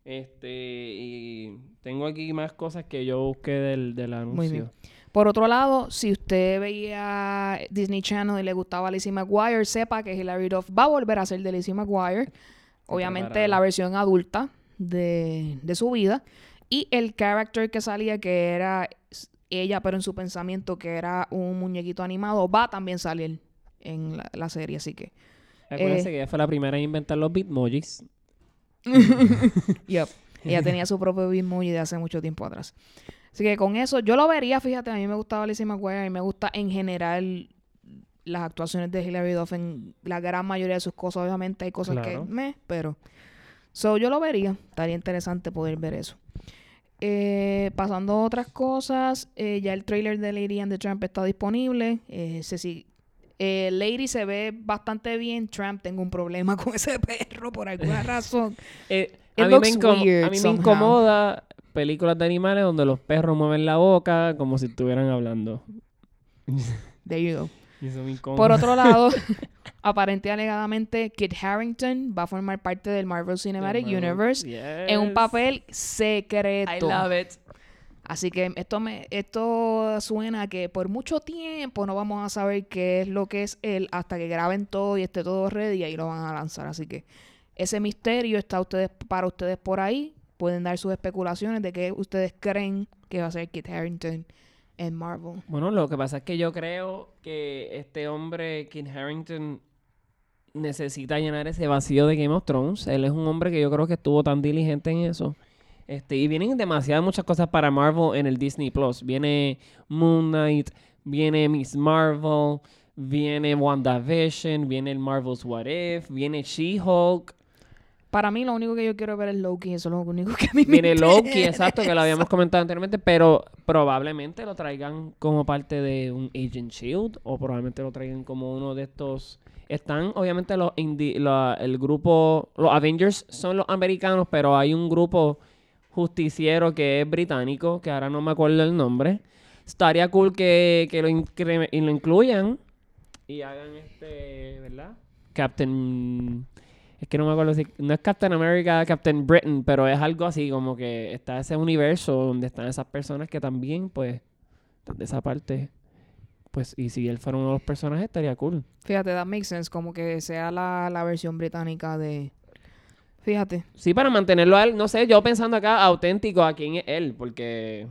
Este, y tengo aquí más cosas que yo busqué del, del anuncio. Muy bien. Por otro lado, si usted veía Disney Channel y le gustaba Lizzie McGuire, sepa que Hilary Duff va a volver a ser de Lizzie McGuire. Obviamente preparado. la versión adulta de, de su vida. Y el character que salía, que era ella, pero en su pensamiento, que era un muñequito animado, va a también salir en la, la serie. Así que, Acuérdense Eh, que ella fue la primera en inventar los bitmojis. yep. Ella tenía su propio Bitmoji de hace mucho tiempo atrás. Así que con eso, yo lo vería, fíjate, a mí me gustaba Lizzie McGuire y me gusta en general las actuaciones de Hilary Duff en la gran mayoría de sus cosas. Obviamente hay cosas Claro. que me, pero... So, yo lo vería. Estaría interesante poder ver eso. Eh, pasando a otras cosas, eh, ya el trailer de Lady and the Tramp está disponible. Eh, se sigue- eh, Lady se ve bastante bien. Tramp, tengo un problema con ese perro por alguna razón. Eh, a, mí me a mí me somehow. incomoda películas de animales donde los perros mueven la boca como si estuvieran hablando. There you go. Por otro lado, aparente alegadamente, Kit Harrington va a formar parte del Marvel Cinematic Marvel. Universe en un papel secreto. I love it. Así que esto me esto suena que por mucho tiempo no vamos a saber qué es lo que es él hasta que graben todo y esté todo ready y ahí lo van a lanzar. Así que ese misterio está ustedes para ustedes por ahí. Pueden dar sus especulaciones de qué ustedes creen que va a ser Kit Harrington en Marvel. Bueno, lo que pasa es que yo creo que este hombre, Kit Harrington, necesita llenar ese vacío de Game of Thrones. Él es un hombre que yo creo que estuvo tan diligente en eso. Este, y vienen demasiadas muchas cosas para Marvel en el Disney Plus. Viene Moon Knight, viene Miss Marvel, viene WandaVision, viene el Marvel's What If, viene She-Hulk, Para mí lo único que yo quiero ver es Loki, eso es lo único que a mí me viene Loki, exacto, que lo habíamos comentado anteriormente, pero probablemente lo traigan como parte de un Agent Shield o probablemente lo traigan como uno de estos. Están obviamente los la- el grupo, los Avengers son los americanos, pero hay un grupo justiciero que es británico, que ahora no me acuerdo el nombre. Estaría cool que, que lo, y lo incluyan y hagan este, ¿verdad? Captain... Es que no me acuerdo si... No es Captain America, Captain Britain, pero es algo así, como que está ese universo donde están esas personas que también, pues, de esa parte, pues, y si él fuera uno de los personajes, estaría cool. Fíjate, that makes sense, como que sea la, la versión británica de... Fíjate, Sí, para mantenerlo a él, no sé, yo pensando acá auténtico a quién es él, porque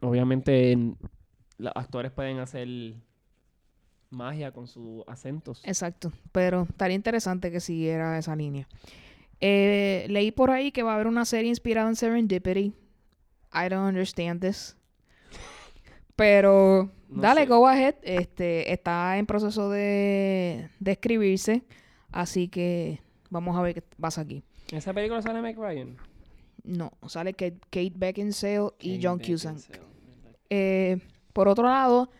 obviamente en- los actores pueden hacer magia con sus acentos. exacto, pero estaría interesante que siguiera esa línea. Eh, leí por ahí que va a haber una serie inspirada en Serendipity. I don't understand this. Pero No dale, sé. go ahead. Este, está en proceso de, de escribirse. Así que vamos a ver qué pasa aquí. ¿Esa película sale Meg Ryan? No, sale Kate, Kate Beckinsale y John Cusack. Eh, por otro lado,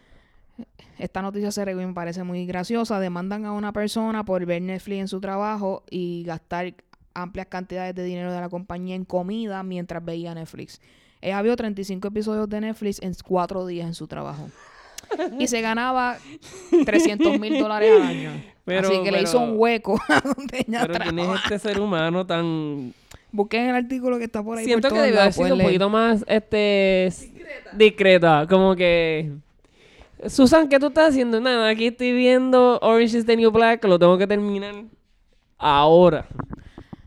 esta noticia se me parece muy graciosa. Demandan a una persona por ver Netflix en su trabajo y gastar amplias cantidades de dinero de la compañía en comida mientras veía Netflix. Ella vio 35 episodios de Netflix en cuatro días en su trabajo. Y se ganaba 300 mil dólares al año. Pero- Así que le hizo pero- un hueco a donde ella Pero ¿quién es trabaja. este ser humano tan Busquen el artículo que está por ahí. Siento por que debió haber sido un poquito más este s- discreta. Como que. Susan, ¿qué tú estás haciendo? Nada, aquí estoy viendo Orange is the New Black, lo tengo que terminar ahora.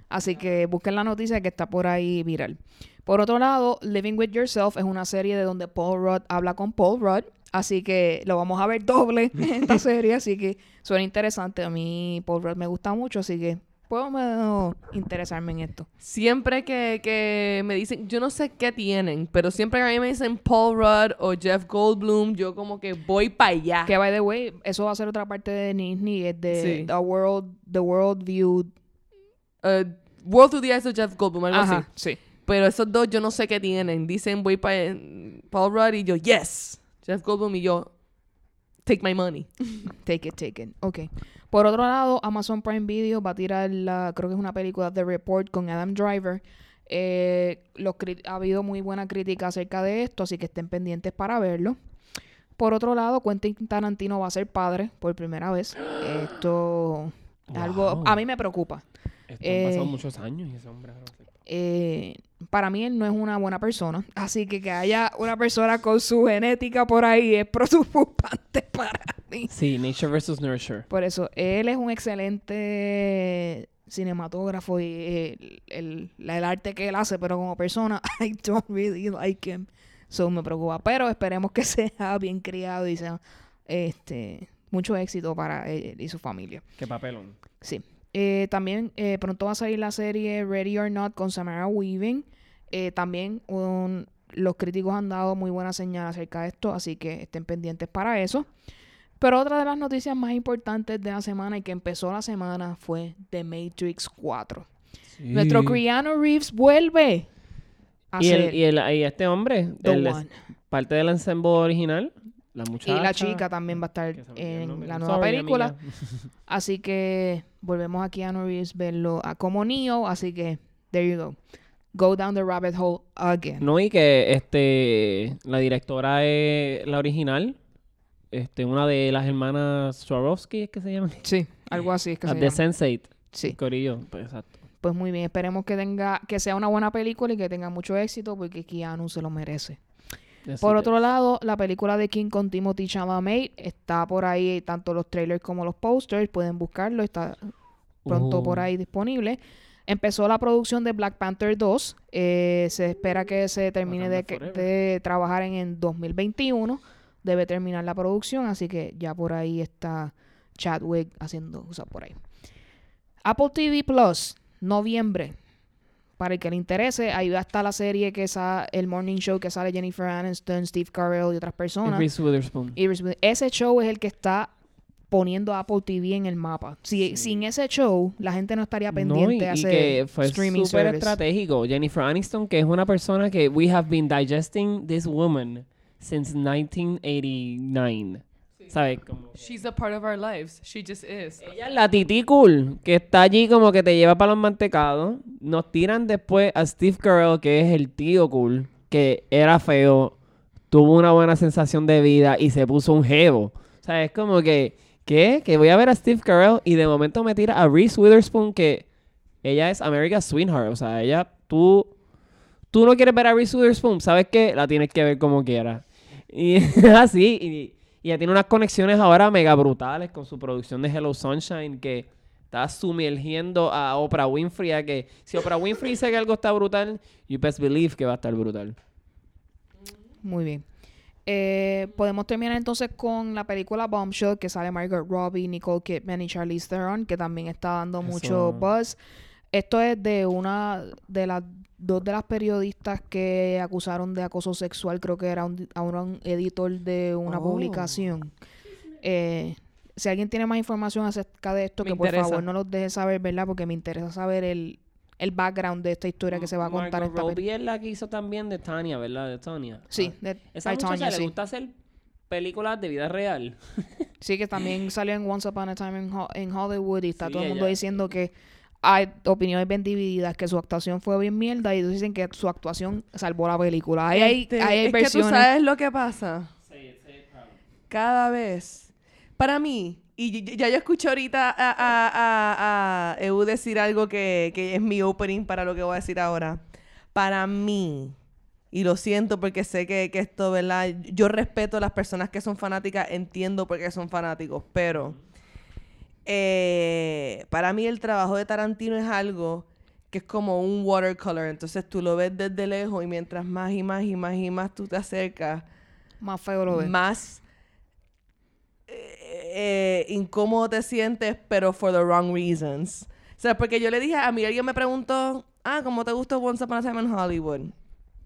Así que busquen la noticia que está por ahí viral. Por otro lado, Living with Yourself es una serie de donde Paul Rudd habla con Paul Rudd. Así que lo vamos a ver doble en esta serie. Así que suena interesante. A mí Paul Rudd me gusta mucho. Así que puedo menos interesarme en esto. Siempre que, que me dicen, yo no sé qué tienen, pero siempre que a mí me dicen Paul Rudd o Jeff Goldblum, yo como que voy para allá. Que by the way, eso va a ser otra parte de Disney. Es de Sí. The World, The World View. Uh, World Through the Eyes of Jeff Goldblum, algo así. Ajá, sí. Pero esos dos yo no sé qué tienen. Dicen voy para Paul Rudd y yo, yes. Jeff Goldblum y yo, take my money. Take it, take it. Ok. Por otro lado, Amazon Prime Video va a tirar la, creo que es una película The Report con Adam Driver. Eh, los ha habido muy buena crítica acerca de esto, así que estén pendientes para verlo. Por otro lado, Quentin Tarantino va a ser padre por primera vez. Esto es algo Wow. a mí me preocupa. Esto Eh, han pasado muchos años y ese hombre Eh, para mí él no es una buena persona, así que que haya una persona con su genética por ahí es preocupante para mí. Sí, Nature versus Nurture. Por eso, él es un excelente cinematógrafo y eh, el, el- el arte que él hace, pero como persona, I don't really like him. So me preocupa. Pero esperemos que sea bien criado y sea este mucho éxito para él y su familia. Qué papelón. Sí. Eh, también eh, pronto va a salir la serie Ready or Not con Samara Weaving. Eh, también un- los críticos han dado muy buena señal acerca de esto, así que estén pendientes para eso. Pero otra de las noticias más importantes de la semana y que empezó la semana fue The Matrix 4. Nuestro Keanu Reeves vuelve a y, ser el, y, el, y este hombre, The el- One. parte del ensemble original, la muchacha. Y la chica también va a estar en la nueva Sorry, película. amiga. Así que volvemos a Keanu Reeves verlo a como Neo. Así que, there you go. Go down the rabbit hole again. No, y que este la directora es la original. Este, una de las hermanas Swarovski, ¿es que se llama? Sí, algo así es que se de llama. Sense8. Sí, Corillo, pues exacto. pues muy bien. Esperemos que tenga, que sea una buena película y que tenga mucho éxito porque Keanu se lo merece. Por otro lado, la película de King con Timothy Chalamet está por ahí, tanto los trailers como los posters, pueden buscarlo, está pronto Uh, por ahí disponible. Empezó la producción de Black Panther 2. eh, se espera que se termine de, trabajar en el 2021. Debe terminar la producción, así que ya por ahí está Chadwick haciendo cosas por ahí. Apple TV Plus, noviembre. Para el que le interese, ahí va a estar la serie que es el morning show que sale Jennifer Aniston, Steve Carell y otras y personas. Reese Witherspoon. Y Reese Witherspoon. ese show es el que está poniendo a Apple TV en el mapa. Si, Sí. Sin ese show, la gente no estaría No, pendiente y, de y hacer que fue streaming súper service. estratégico. Jennifer Aniston, que es una persona que we have been digesting this woman since 1989. ¿Sabes? Como que- She's a part of our lives. She just is. Ella es la titi cool, que está allí como que te lleva para los mantecados. Nos tiran después a Steve Carell, que es el tío cool, que era feo, tuvo una buena sensación de vida y se puso un jevo. O sea, es como que, ¿qué? Que voy a ver a Steve Carell y de momento me tira a Reese Witherspoon, que ella es America's Sweetheart. O sea, ella, tú, tú no quieres ver a Reese Witherspoon, ¿sabes qué? La tienes que ver como quieras. Y así, y, y ella tiene unas conexiones ahora mega brutales con su producción de Hello Sunshine que está sumergiendo a Oprah Winfrey a que si Oprah Winfrey dice que algo está brutal, you best believe que va a estar brutal. Muy bien. Eh, podemos terminar entonces con la película Bombshell, que sale Margaret Robbie, Nicole Kidman y Charlize Theron, que también está dando mucho buzz. Esto es de una de las dos de las periodistas que acusaron de acoso sexual, creo que era un, a un editor de una Oh. publicación. Eh, si alguien tiene más información acerca de esto, Me que por favor no los deje saber, ¿verdad? Porque me interesa saber el, el background de esta historia que se va a contar en Margot esta. Robbie es la que hizo también de Tania, ¿verdad? De Tania. Sí, Ah. de Esa muchacha Tonya, le sí. gusta hacer películas de vida real. Sí, que también salió en Once Upon a Time in, Ho- in Hollywood y está Sí, todo el mundo ella- diciendo que hay opiniones bien divididas, que su actuación fue bien mierda y otros dicen que su actuación salvó la película. Ahí hay, Este, ahí hay es que tú sabes lo que pasa. Cada vez. Para mí, y y- ya yo escuché ahorita a, a, a, a Eu decir algo que, que es mi opening para lo que voy a decir ahora. Para mí, y lo siento porque sé que, que esto, ¿verdad? Yo respeto a las personas que son fanáticas, entiendo por qué son fanáticos, pero eh, para mí el trabajo de Tarantino es algo que es como un watercolor. Entonces tú lo ves desde lejos y mientras más y más y más y más tú te acercas, Más feo lo ves. más eh, eh, incómodo te sientes, pero for the wrong reasons. O sea, porque yo le dije, a mí alguien me preguntó, ah, ¿cómo te gustó Once Upon a Time in Hollywood?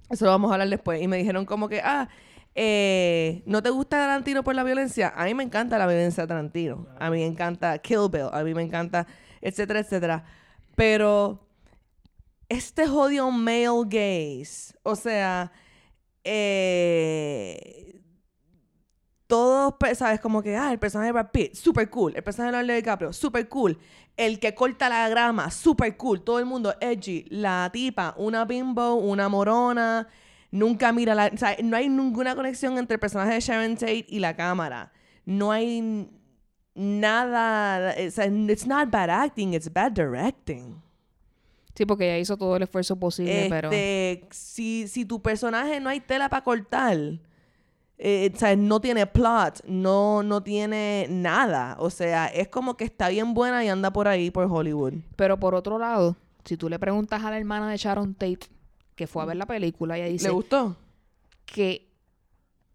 Eso lo vamos a hablar después. Y me dijeron como que, ah, eh, ¿no te gusta Tarantino por la violencia? A mí me encanta la violencia de Tarantino. A mí me encanta Kill Bill. A mí me encanta, etcétera, etcétera. Pero este jodido male gaze, o sea, eh, todos, ¿sabes? Como que, ah, el personaje de Brad Pitt, super cool. El personaje de Leonardo DiCaprio, super cool. El que corta la grama, super cool. Todo el mundo, edgy. La tipa, una bimbo, una morona. Nunca mira la... O sea, no hay ninguna conexión entre el personaje de Sharon Tate y la cámara. No hay nada... O sea, it's not bad acting, it's bad directing. Sí, porque ella hizo todo el esfuerzo posible, pero... Este, si, si tu personaje no hay tela para cortar, eh, o sea, no tiene plot, no, no tiene nada. O sea, es como que está bien buena y anda por ahí por Hollywood. Pero por otro lado, si tú le preguntas a la hermana de Sharon Tate, que fue a ver la película, ella dice ¿Le gustó? que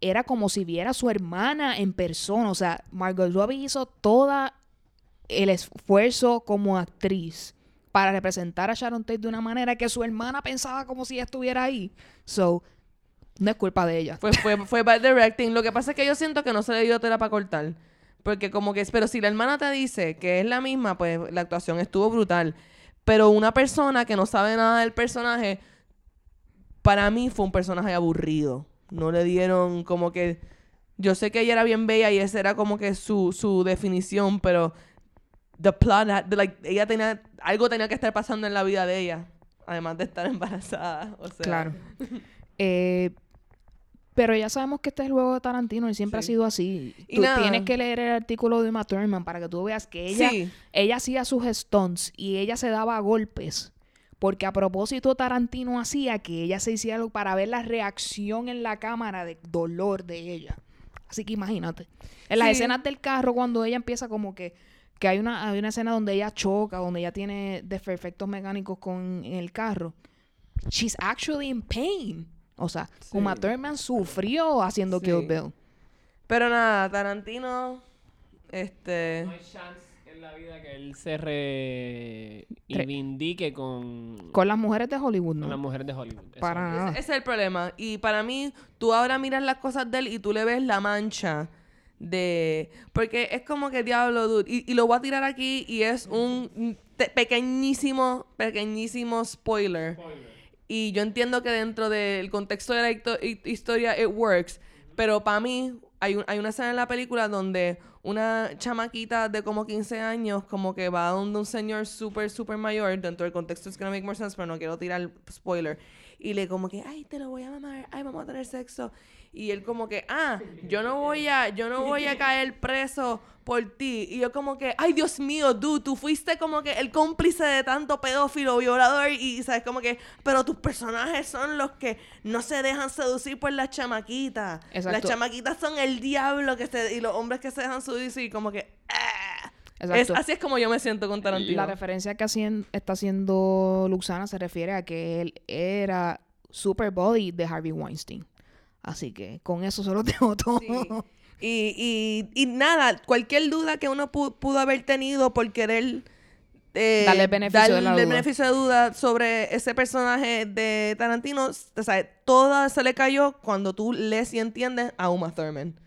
era como si viera a su hermana en persona. O sea, Margot Robbie hizo todo el esfuerzo como actriz para representar a Sharon Tate de una manera que su hermana pensaba como si ella estuviera ahí. So, no es culpa de ella. Fue, fue, fue bad directing. Lo que pasa es que yo siento que no se le dio tela para cortar. Porque como que... Pero si la hermana te dice que es la misma, pues la actuación estuvo brutal. Pero una persona que no sabe nada del personaje, para mí fue un personaje aburrido. No le dieron como que... Yo sé que ella era bien bella y esa era como que su, su definición, pero... The plot, had- like, ella tenía... Algo tenía que estar pasando en la vida de ella. Además de estar embarazada. O sea, Claro. Eh, pero ya sabemos que este es el juego de Tarantino y siempre Sí. ha sido así. Y Tú nada. tienes que leer el artículo de Uma Thurman para que tú veas que ella, Sí. ella hacía sus stunts y ella se daba golpes. Porque a propósito Tarantino hacía que ella se hiciera algo para ver la reacción en la cámara de dolor de ella. Así que imagínate. En las Sí. escenas del carro, cuando ella empieza como que, que hay una, hay una escena donde ella choca, donde ella tiene desperfectos mecánicos con en el carro. She's actually in pain. O sea, Sí. Uma Thurman sufrió haciendo Sí. Kill Bill. Pero nada, Tarantino, este... No hay chance en la vida que él se reivindique con, Con las mujeres de Hollywood, con ¿no? las mujeres de Hollywood. Para nada. Ese es el problema. Y para mí, tú ahora miras las cosas de él y tú le ves la mancha de... Porque es como que diablo, dude. Y, y lo voy a tirar aquí y es un pequeñísimo, pequeñísimo spoiler. Y yo entiendo que dentro del contexto de la historia it works. Pero para mí, hay, un- hay una escena en la película donde una chamaquita de como 15 años como que va donde un señor súper, súper mayor, dentro del contexto es gonna make more sense, pero no quiero tirar spoiler. Y le como que, ay, te lo voy a mamar, ay, vamos a tener sexo. Y él como que, ah, yo no voy a, yo no voy a caer preso por ti. Y yo como que, ay, Dios mío, dude, tú fuiste como que el cómplice de tanto pedófilo, violador, y sabes como que, pero tus personajes son los que no se dejan seducir por las chamaquitas. Las Exacto. chamaquitas son el diablo que se, y los hombres que se dejan seducir, como que, ah. Es, así es como yo me siento con Tarantino. La referencia que hacien- está haciendo Luxana se refiere a que él era super body de Harvey Weinstein. Así que con eso se lo tengo todo. Sí. Y, y, y nada, cualquier duda que uno pu- pudo haber tenido por querer eh, Darle beneficio de la duda. beneficio de duda sobre ese personaje de Tarantino, o sea, toda se le cayó cuando tú lees y entiendes a Uma Thurman.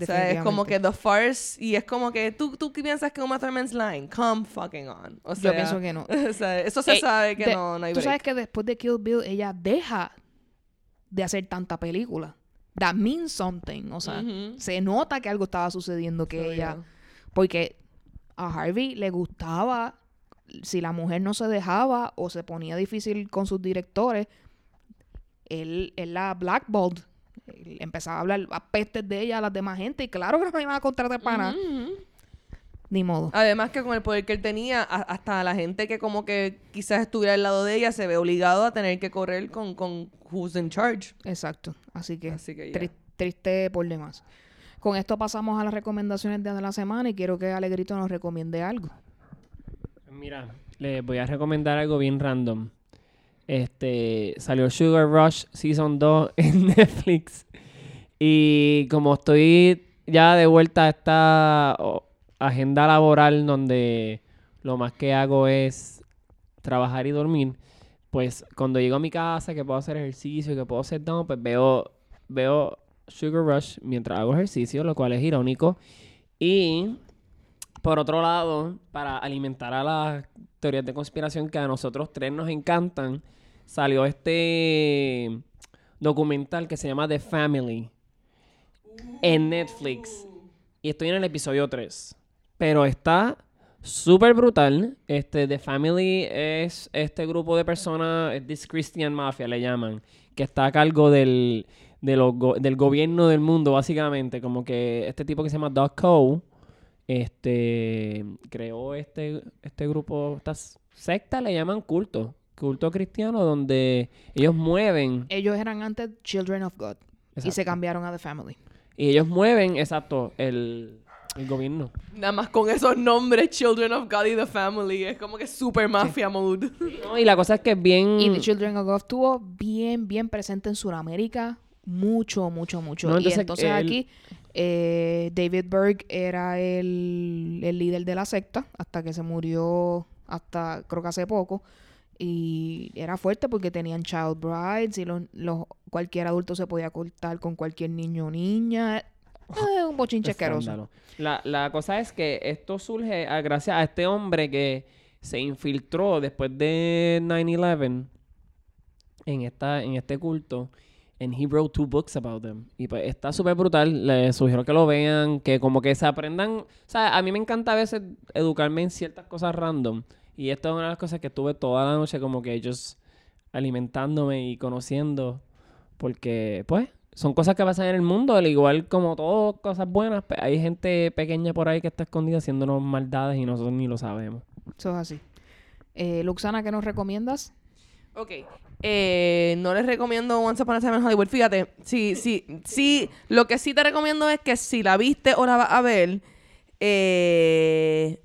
O sea, es como que the farce y es como que tú, tú piensas que Uma Thurman's lying. Come fucking on. O sea, Yo pienso que no. o sea, eso se Eh, sabe que de- no, no hay Tú break. sabes que después de Kill Bill ella deja de hacer tanta película. That means something. O sea, se nota que algo estaba sucediendo que ella... yeah. Porque a Harvey le gustaba si la mujer no se dejaba o se ponía difícil con sus directores, él, él la blackballed. Él Empezaba a hablar a pestes de ella a las demás gente y claro que no me iban a contratar para nada. Ujú. Ni modo. Además que con el poder que él tenía, a- hasta la gente que como que quizás estuviera al lado de ella se ve obligado a tener que correr con, con who's in charge. Exacto. Así que, Así que tri- triste por demás. Con esto pasamos a las recomendaciones de la semana y quiero que Alegrito nos recomiende algo. Mira, les voy a recomendar algo bien random. Este, salió Sugar Rush Season 2 en Netflix. Y como estoy ya de vuelta a esta agenda laboral donde lo más que hago es trabajar y dormir, pues cuando llego a mi casa que puedo hacer ejercicio, que puedo hacer down, pues veo, veo Sugar Rush mientras hago ejercicio, lo cual es irónico. Y por otro lado, para alimentar a las teorías de conspiración que a nosotros tres nos encantan, salió este documental que se llama The Family en Netflix. Y estoy en el episodio 3. Pero está súper brutal. Este, The Family es este grupo de personas, es This Christian Mafia le llaman, que está a cargo del, de los go- del gobierno del mundo, básicamente. Como que este tipo que se llama Doug Coe, este, creó este, este grupo, esta secta le llaman culto, culto cristiano, donde ellos mueven, Ellos eran antes Children of God y se cambiaron a The Family. y ellos mueven, exacto, el, el gobierno. Nada más con esos nombres, Children of God y The Family, es como que super mafia mode. No, y la cosa es que es bien... Y The Children of God estuvo bien, bien presente en Sudamérica. Mucho, mucho, mucho. No, y entonces, entonces aquí eh, David Berg era el, el líder de la secta hasta que se murió, hasta creo que hace poco. Y era fuerte porque tenían child brides y los, los- cualquier adulto se podía cortar con cualquier niño o niña. Eh, un bochinche asqueroso. La, la cosa es que esto surge a- gracias a este hombre que se infiltró después de 9-11 en, esta, en este culto. And he wrote two books about them. Y pues está súper brutal. Les sugiero que lo vean, que como que se aprendan. O sea, a mí me encanta a veces educarme en ciertas cosas random. Y esta es una de las cosas que estuve toda la noche como que ellos alimentándome y conociendo. Porque, pues, son cosas que pasan en el mundo, al igual como todas cosas buenas, pues, hay gente pequeña por ahí que está escondida haciéndonos maldades y nosotros ni lo sabemos. Eso es así. Eh, Luxana, ¿qué nos recomiendas? Ok. Eh, no les recomiendo Once Upon a Time in Hollywood. Fíjate, sí, sí, sí. Lo que sí te recomiendo es que si la viste o la vas a ver, eh,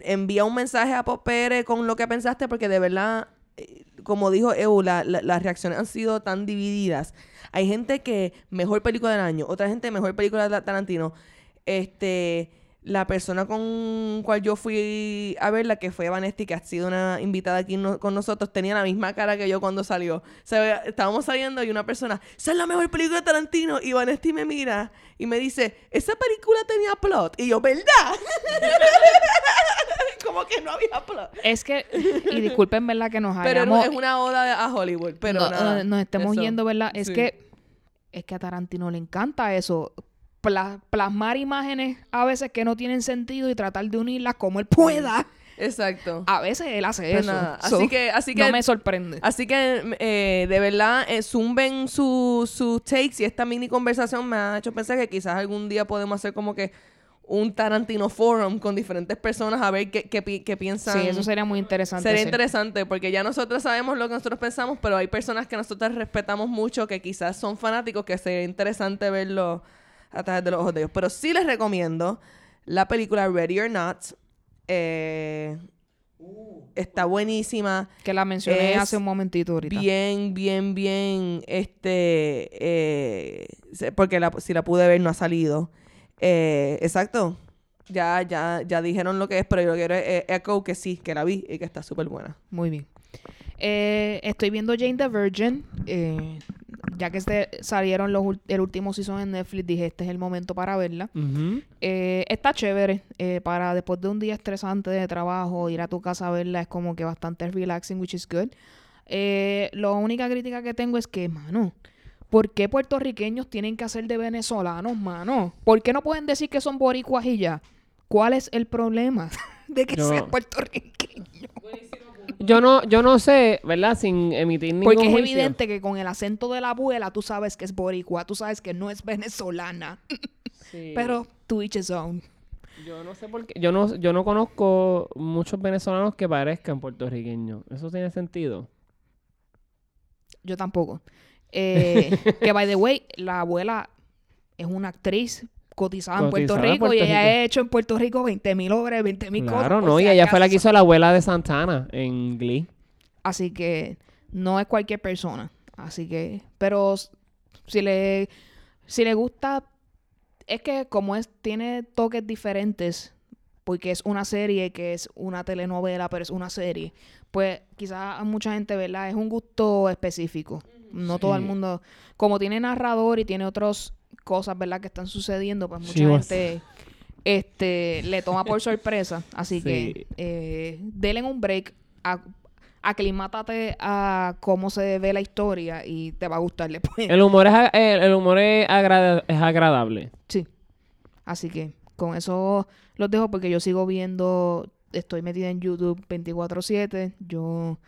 envía un mensaje a Popere con lo que pensaste, porque de verdad, eh, como dijo Eu, la- la- las reacciones han sido tan divididas. Hay gente que mejor película del año, otra gente mejor película de Tarantino. Este, la persona con cual yo fui a verla, que fue Vanesti, que ha sido una invitada aquí con nosotros, tenía la misma cara que yo cuando salió. Estábamos saliendo y una persona, esa es la mejor película de Tarantino. Y Vanesti me mira y me dice, esa película tenía plot. Y yo, ¿verdad? Como que no había plot. Es que, y disculpen, ¿verdad? Que nos Pero hayamos... no, es una oda a Hollywood. Pero no- nada, no- nos estemos eso. yendo, ¿verdad? Es Sí. que es que a Tarantino le encanta eso. Pla- plasmar imágenes a veces que no tienen sentido y tratar de unirlas como él pueda. Exacto. A veces él hace Pero eso. nada, So, así que, así que no me sorprende. Así que, eh, de verdad, eh, zumben sus sus takes y esta mini conversación me ha hecho pensar que quizás algún día podemos hacer como que un Tarantino Forum con diferentes personas a ver qué, qué, pi- qué piensan. Sí, eso sería muy interesante. Sería interesante porque ya nosotros sabemos lo que nosotros pensamos, pero hay personas que nosotros respetamos mucho que quizás son fanáticos que sería interesante verlo a través de los ojos de ellos. Pero sí les recomiendo la película Ready or Not. Eh, está buenísima. Que la mencioné Es hace un momentito ahorita. Bien, bien, bien, este, eh, porque la, si la pude ver no ha salido. Eh, exacto. Ya, ya, ya dijeron lo que es, pero yo quiero eh, echo que sí, que la vi y que está súper buena. Muy bien. Eh, estoy viendo Jane the Virgin. eh, ya que este, salieron los, el último season en Netflix, dije, este es el momento para verla. Eh, está chévere. eh, para después de un día estresante de trabajo, ir a tu casa a verla es como que bastante relaxing, which is good. Eh, la única crítica que tengo es que, mano, ¿por qué puertorriqueños tienen que hacer de venezolanos, mano? ¿Por qué no pueden decir que son boricuas y ya? ¿Cuál es el problema? de que Yo- sea puertorriqueño. Yo no, yo no sé, ¿verdad? Sin emitir ningún Porque es juicio. evidente que con el acento de la abuela tú sabes que es boricua, tú sabes que no es venezolana. Sí. Pero to each his own. Yo no sé por qué. Yo no, yo no conozco muchos venezolanos que parezcan puertorriqueños. ¿Eso tiene sentido? Yo tampoco. Eh, que, by the way, la abuela es una actriz cotizada en Puerto Rico y ella Rico. ha hecho en Puerto Rico 20 mil obras, 20 mil cosas. Claro, no. Y ella fue la que hizo la abuela de Santana en Glee. Así que no es cualquier persona. Así que, pero si le, si le gusta, es que como es, tiene toques diferentes, porque es una serie que es una telenovela, pero es una serie, pues quizás a mucha gente, ¿verdad? Es un gusto específico. No todo el mundo, como tiene narrador y tiene otras cosas, ¿verdad? Que están sucediendo, pues mucha gente este, le toma por sorpresa. Así Sí. que eh, denle un break, a, aclimátate a cómo se ve la historia y te va a gustar después. El humor es, el, el humor es, es agradable. Sí. Así que con eso los dejo porque yo sigo viendo, estoy metida en YouTube 24/7. Yo,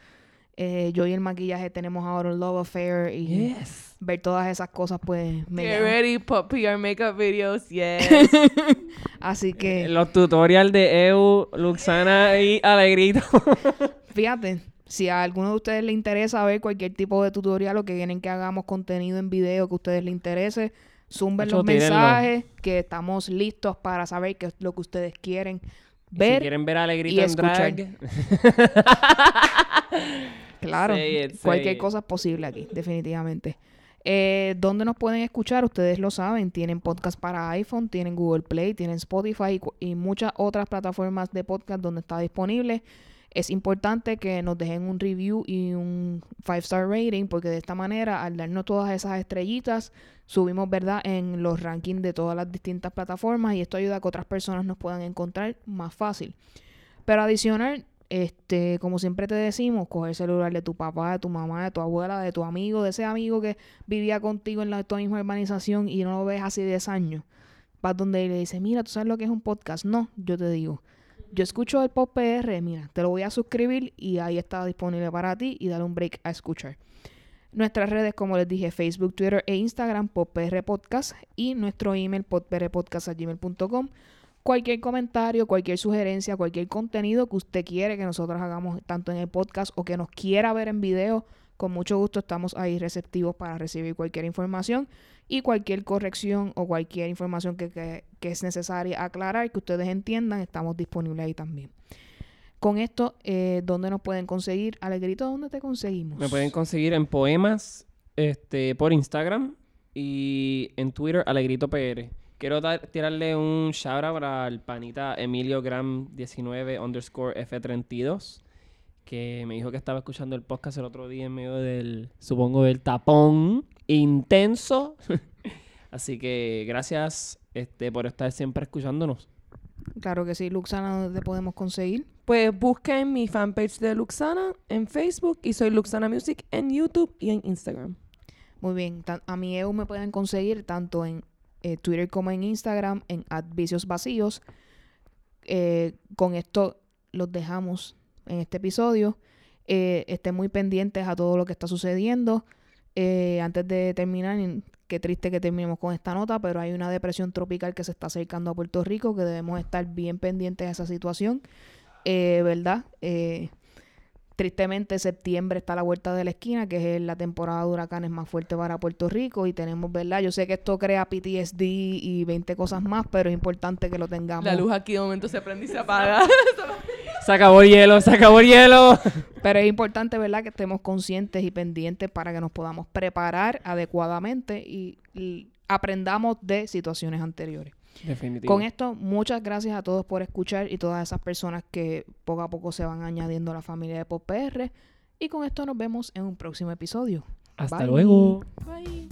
eh, yo y el maquillaje tenemos ahora un love affair y Yes. ver todas esas cosas pues me Get ready, pop your makeup videos, yes. Así que Los tutoriales de EU, Luxana y Alegrito. fíjate, si a alguno de ustedes le interesa ver cualquier tipo de tutorial o que quieren que hagamos contenido en video que a ustedes les interese, zumben los tírenlo. mensajes que estamos listos para saber qué es lo que ustedes quieren si ver. quieren ver a Alegrito y en escuchar. drag. Claro, it, cualquier it. cosa es posible aquí, definitivamente. Eh, ¿Dónde nos pueden escuchar? Ustedes lo saben, tienen podcast para iPhone, tienen Google Play, tienen Spotify y y, muchas otras plataformas de podcast donde está disponible. Es importante que nos dejen un review y un 5-star rating porque de esta manera, al darnos todas esas estrellitas, subimos, ¿verdad?, en los rankings de todas las distintas plataformas y esto ayuda a que otras personas nos puedan encontrar más fácil. Pero adicional, este, como siempre te decimos, coger el celular de tu papá, de tu mamá, de tu abuela, de tu amigo, de ese amigo que vivía contigo en la tu misma urbanización y no lo ves hace 10 años. Vas donde le dices, mira, ¿tú sabes lo que es un podcast? No, yo te digo. Yo escucho el Pop PR, mira, te lo voy a suscribir y ahí está disponible para ti y dale un break a escuchar. Nuestras redes, como les dije, Facebook, Twitter e Instagram, PopPR Podcast y nuestro email, podprpodcast.gmail.com. Cualquier comentario, cualquier sugerencia, cualquier contenido que usted quiere que nosotros hagamos tanto en el podcast o que nos quiera ver en video, con mucho gusto estamos ahí receptivos para recibir cualquier información y cualquier corrección o cualquier información que, que- es necesaria aclarar, que ustedes entiendan, estamos disponibles ahí también. Con esto, eh, ¿dónde nos pueden conseguir? Alegrito, ¿dónde te conseguimos? Me pueden conseguir en poemas este, por Instagram y en Twitter Alegrito PR. Quiero dar- tirarle un shout out al panita Emilio Gram 19 underscore F32 que me dijo que estaba escuchando el podcast el otro día en medio del, supongo, del tapón intenso. Así que gracias este, por estar siempre escuchándonos. Claro que sí, Luxana, ¿dónde te podemos conseguir? Pues busquen mi fanpage de Luxana en Facebook y soy Luxana Music en YouTube y en Instagram. Muy bien, a mi EU me pueden conseguir tanto en eh, Twitter como en Instagram en Vicios Vacíos. Eh, con esto los dejamos en este episodio. Eh, estén muy pendientes a todo lo que está sucediendo. Antes de terminar, qué triste que terminemos con esta nota, pero hay una depresión tropical que se está acercando a Puerto Rico, que debemos estar bien pendientes a esa situación, ¿verdad? Tristemente septiembre está a la vuelta de la esquina, que es la temporada de huracanes más fuerte para Puerto Rico y tenemos, ¿verdad? Yo sé que esto crea PTSD y 20 cosas más, pero es importante que lo tengamos. La luz aquí de momento se prende y se apaga. Se acabó el hielo, se acabó el hielo. Pero es importante, ¿verdad?, que estemos conscientes y pendientes para que nos podamos preparar adecuadamente y, y aprendamos de situaciones anteriores. Definitivo. Con esto, muchas gracias a todos por escuchar y todas esas personas que poco a poco se van añadiendo a la familia de Pop PR. Y con esto nos vemos en un próximo episodio. Hasta Bye. luego. Bye.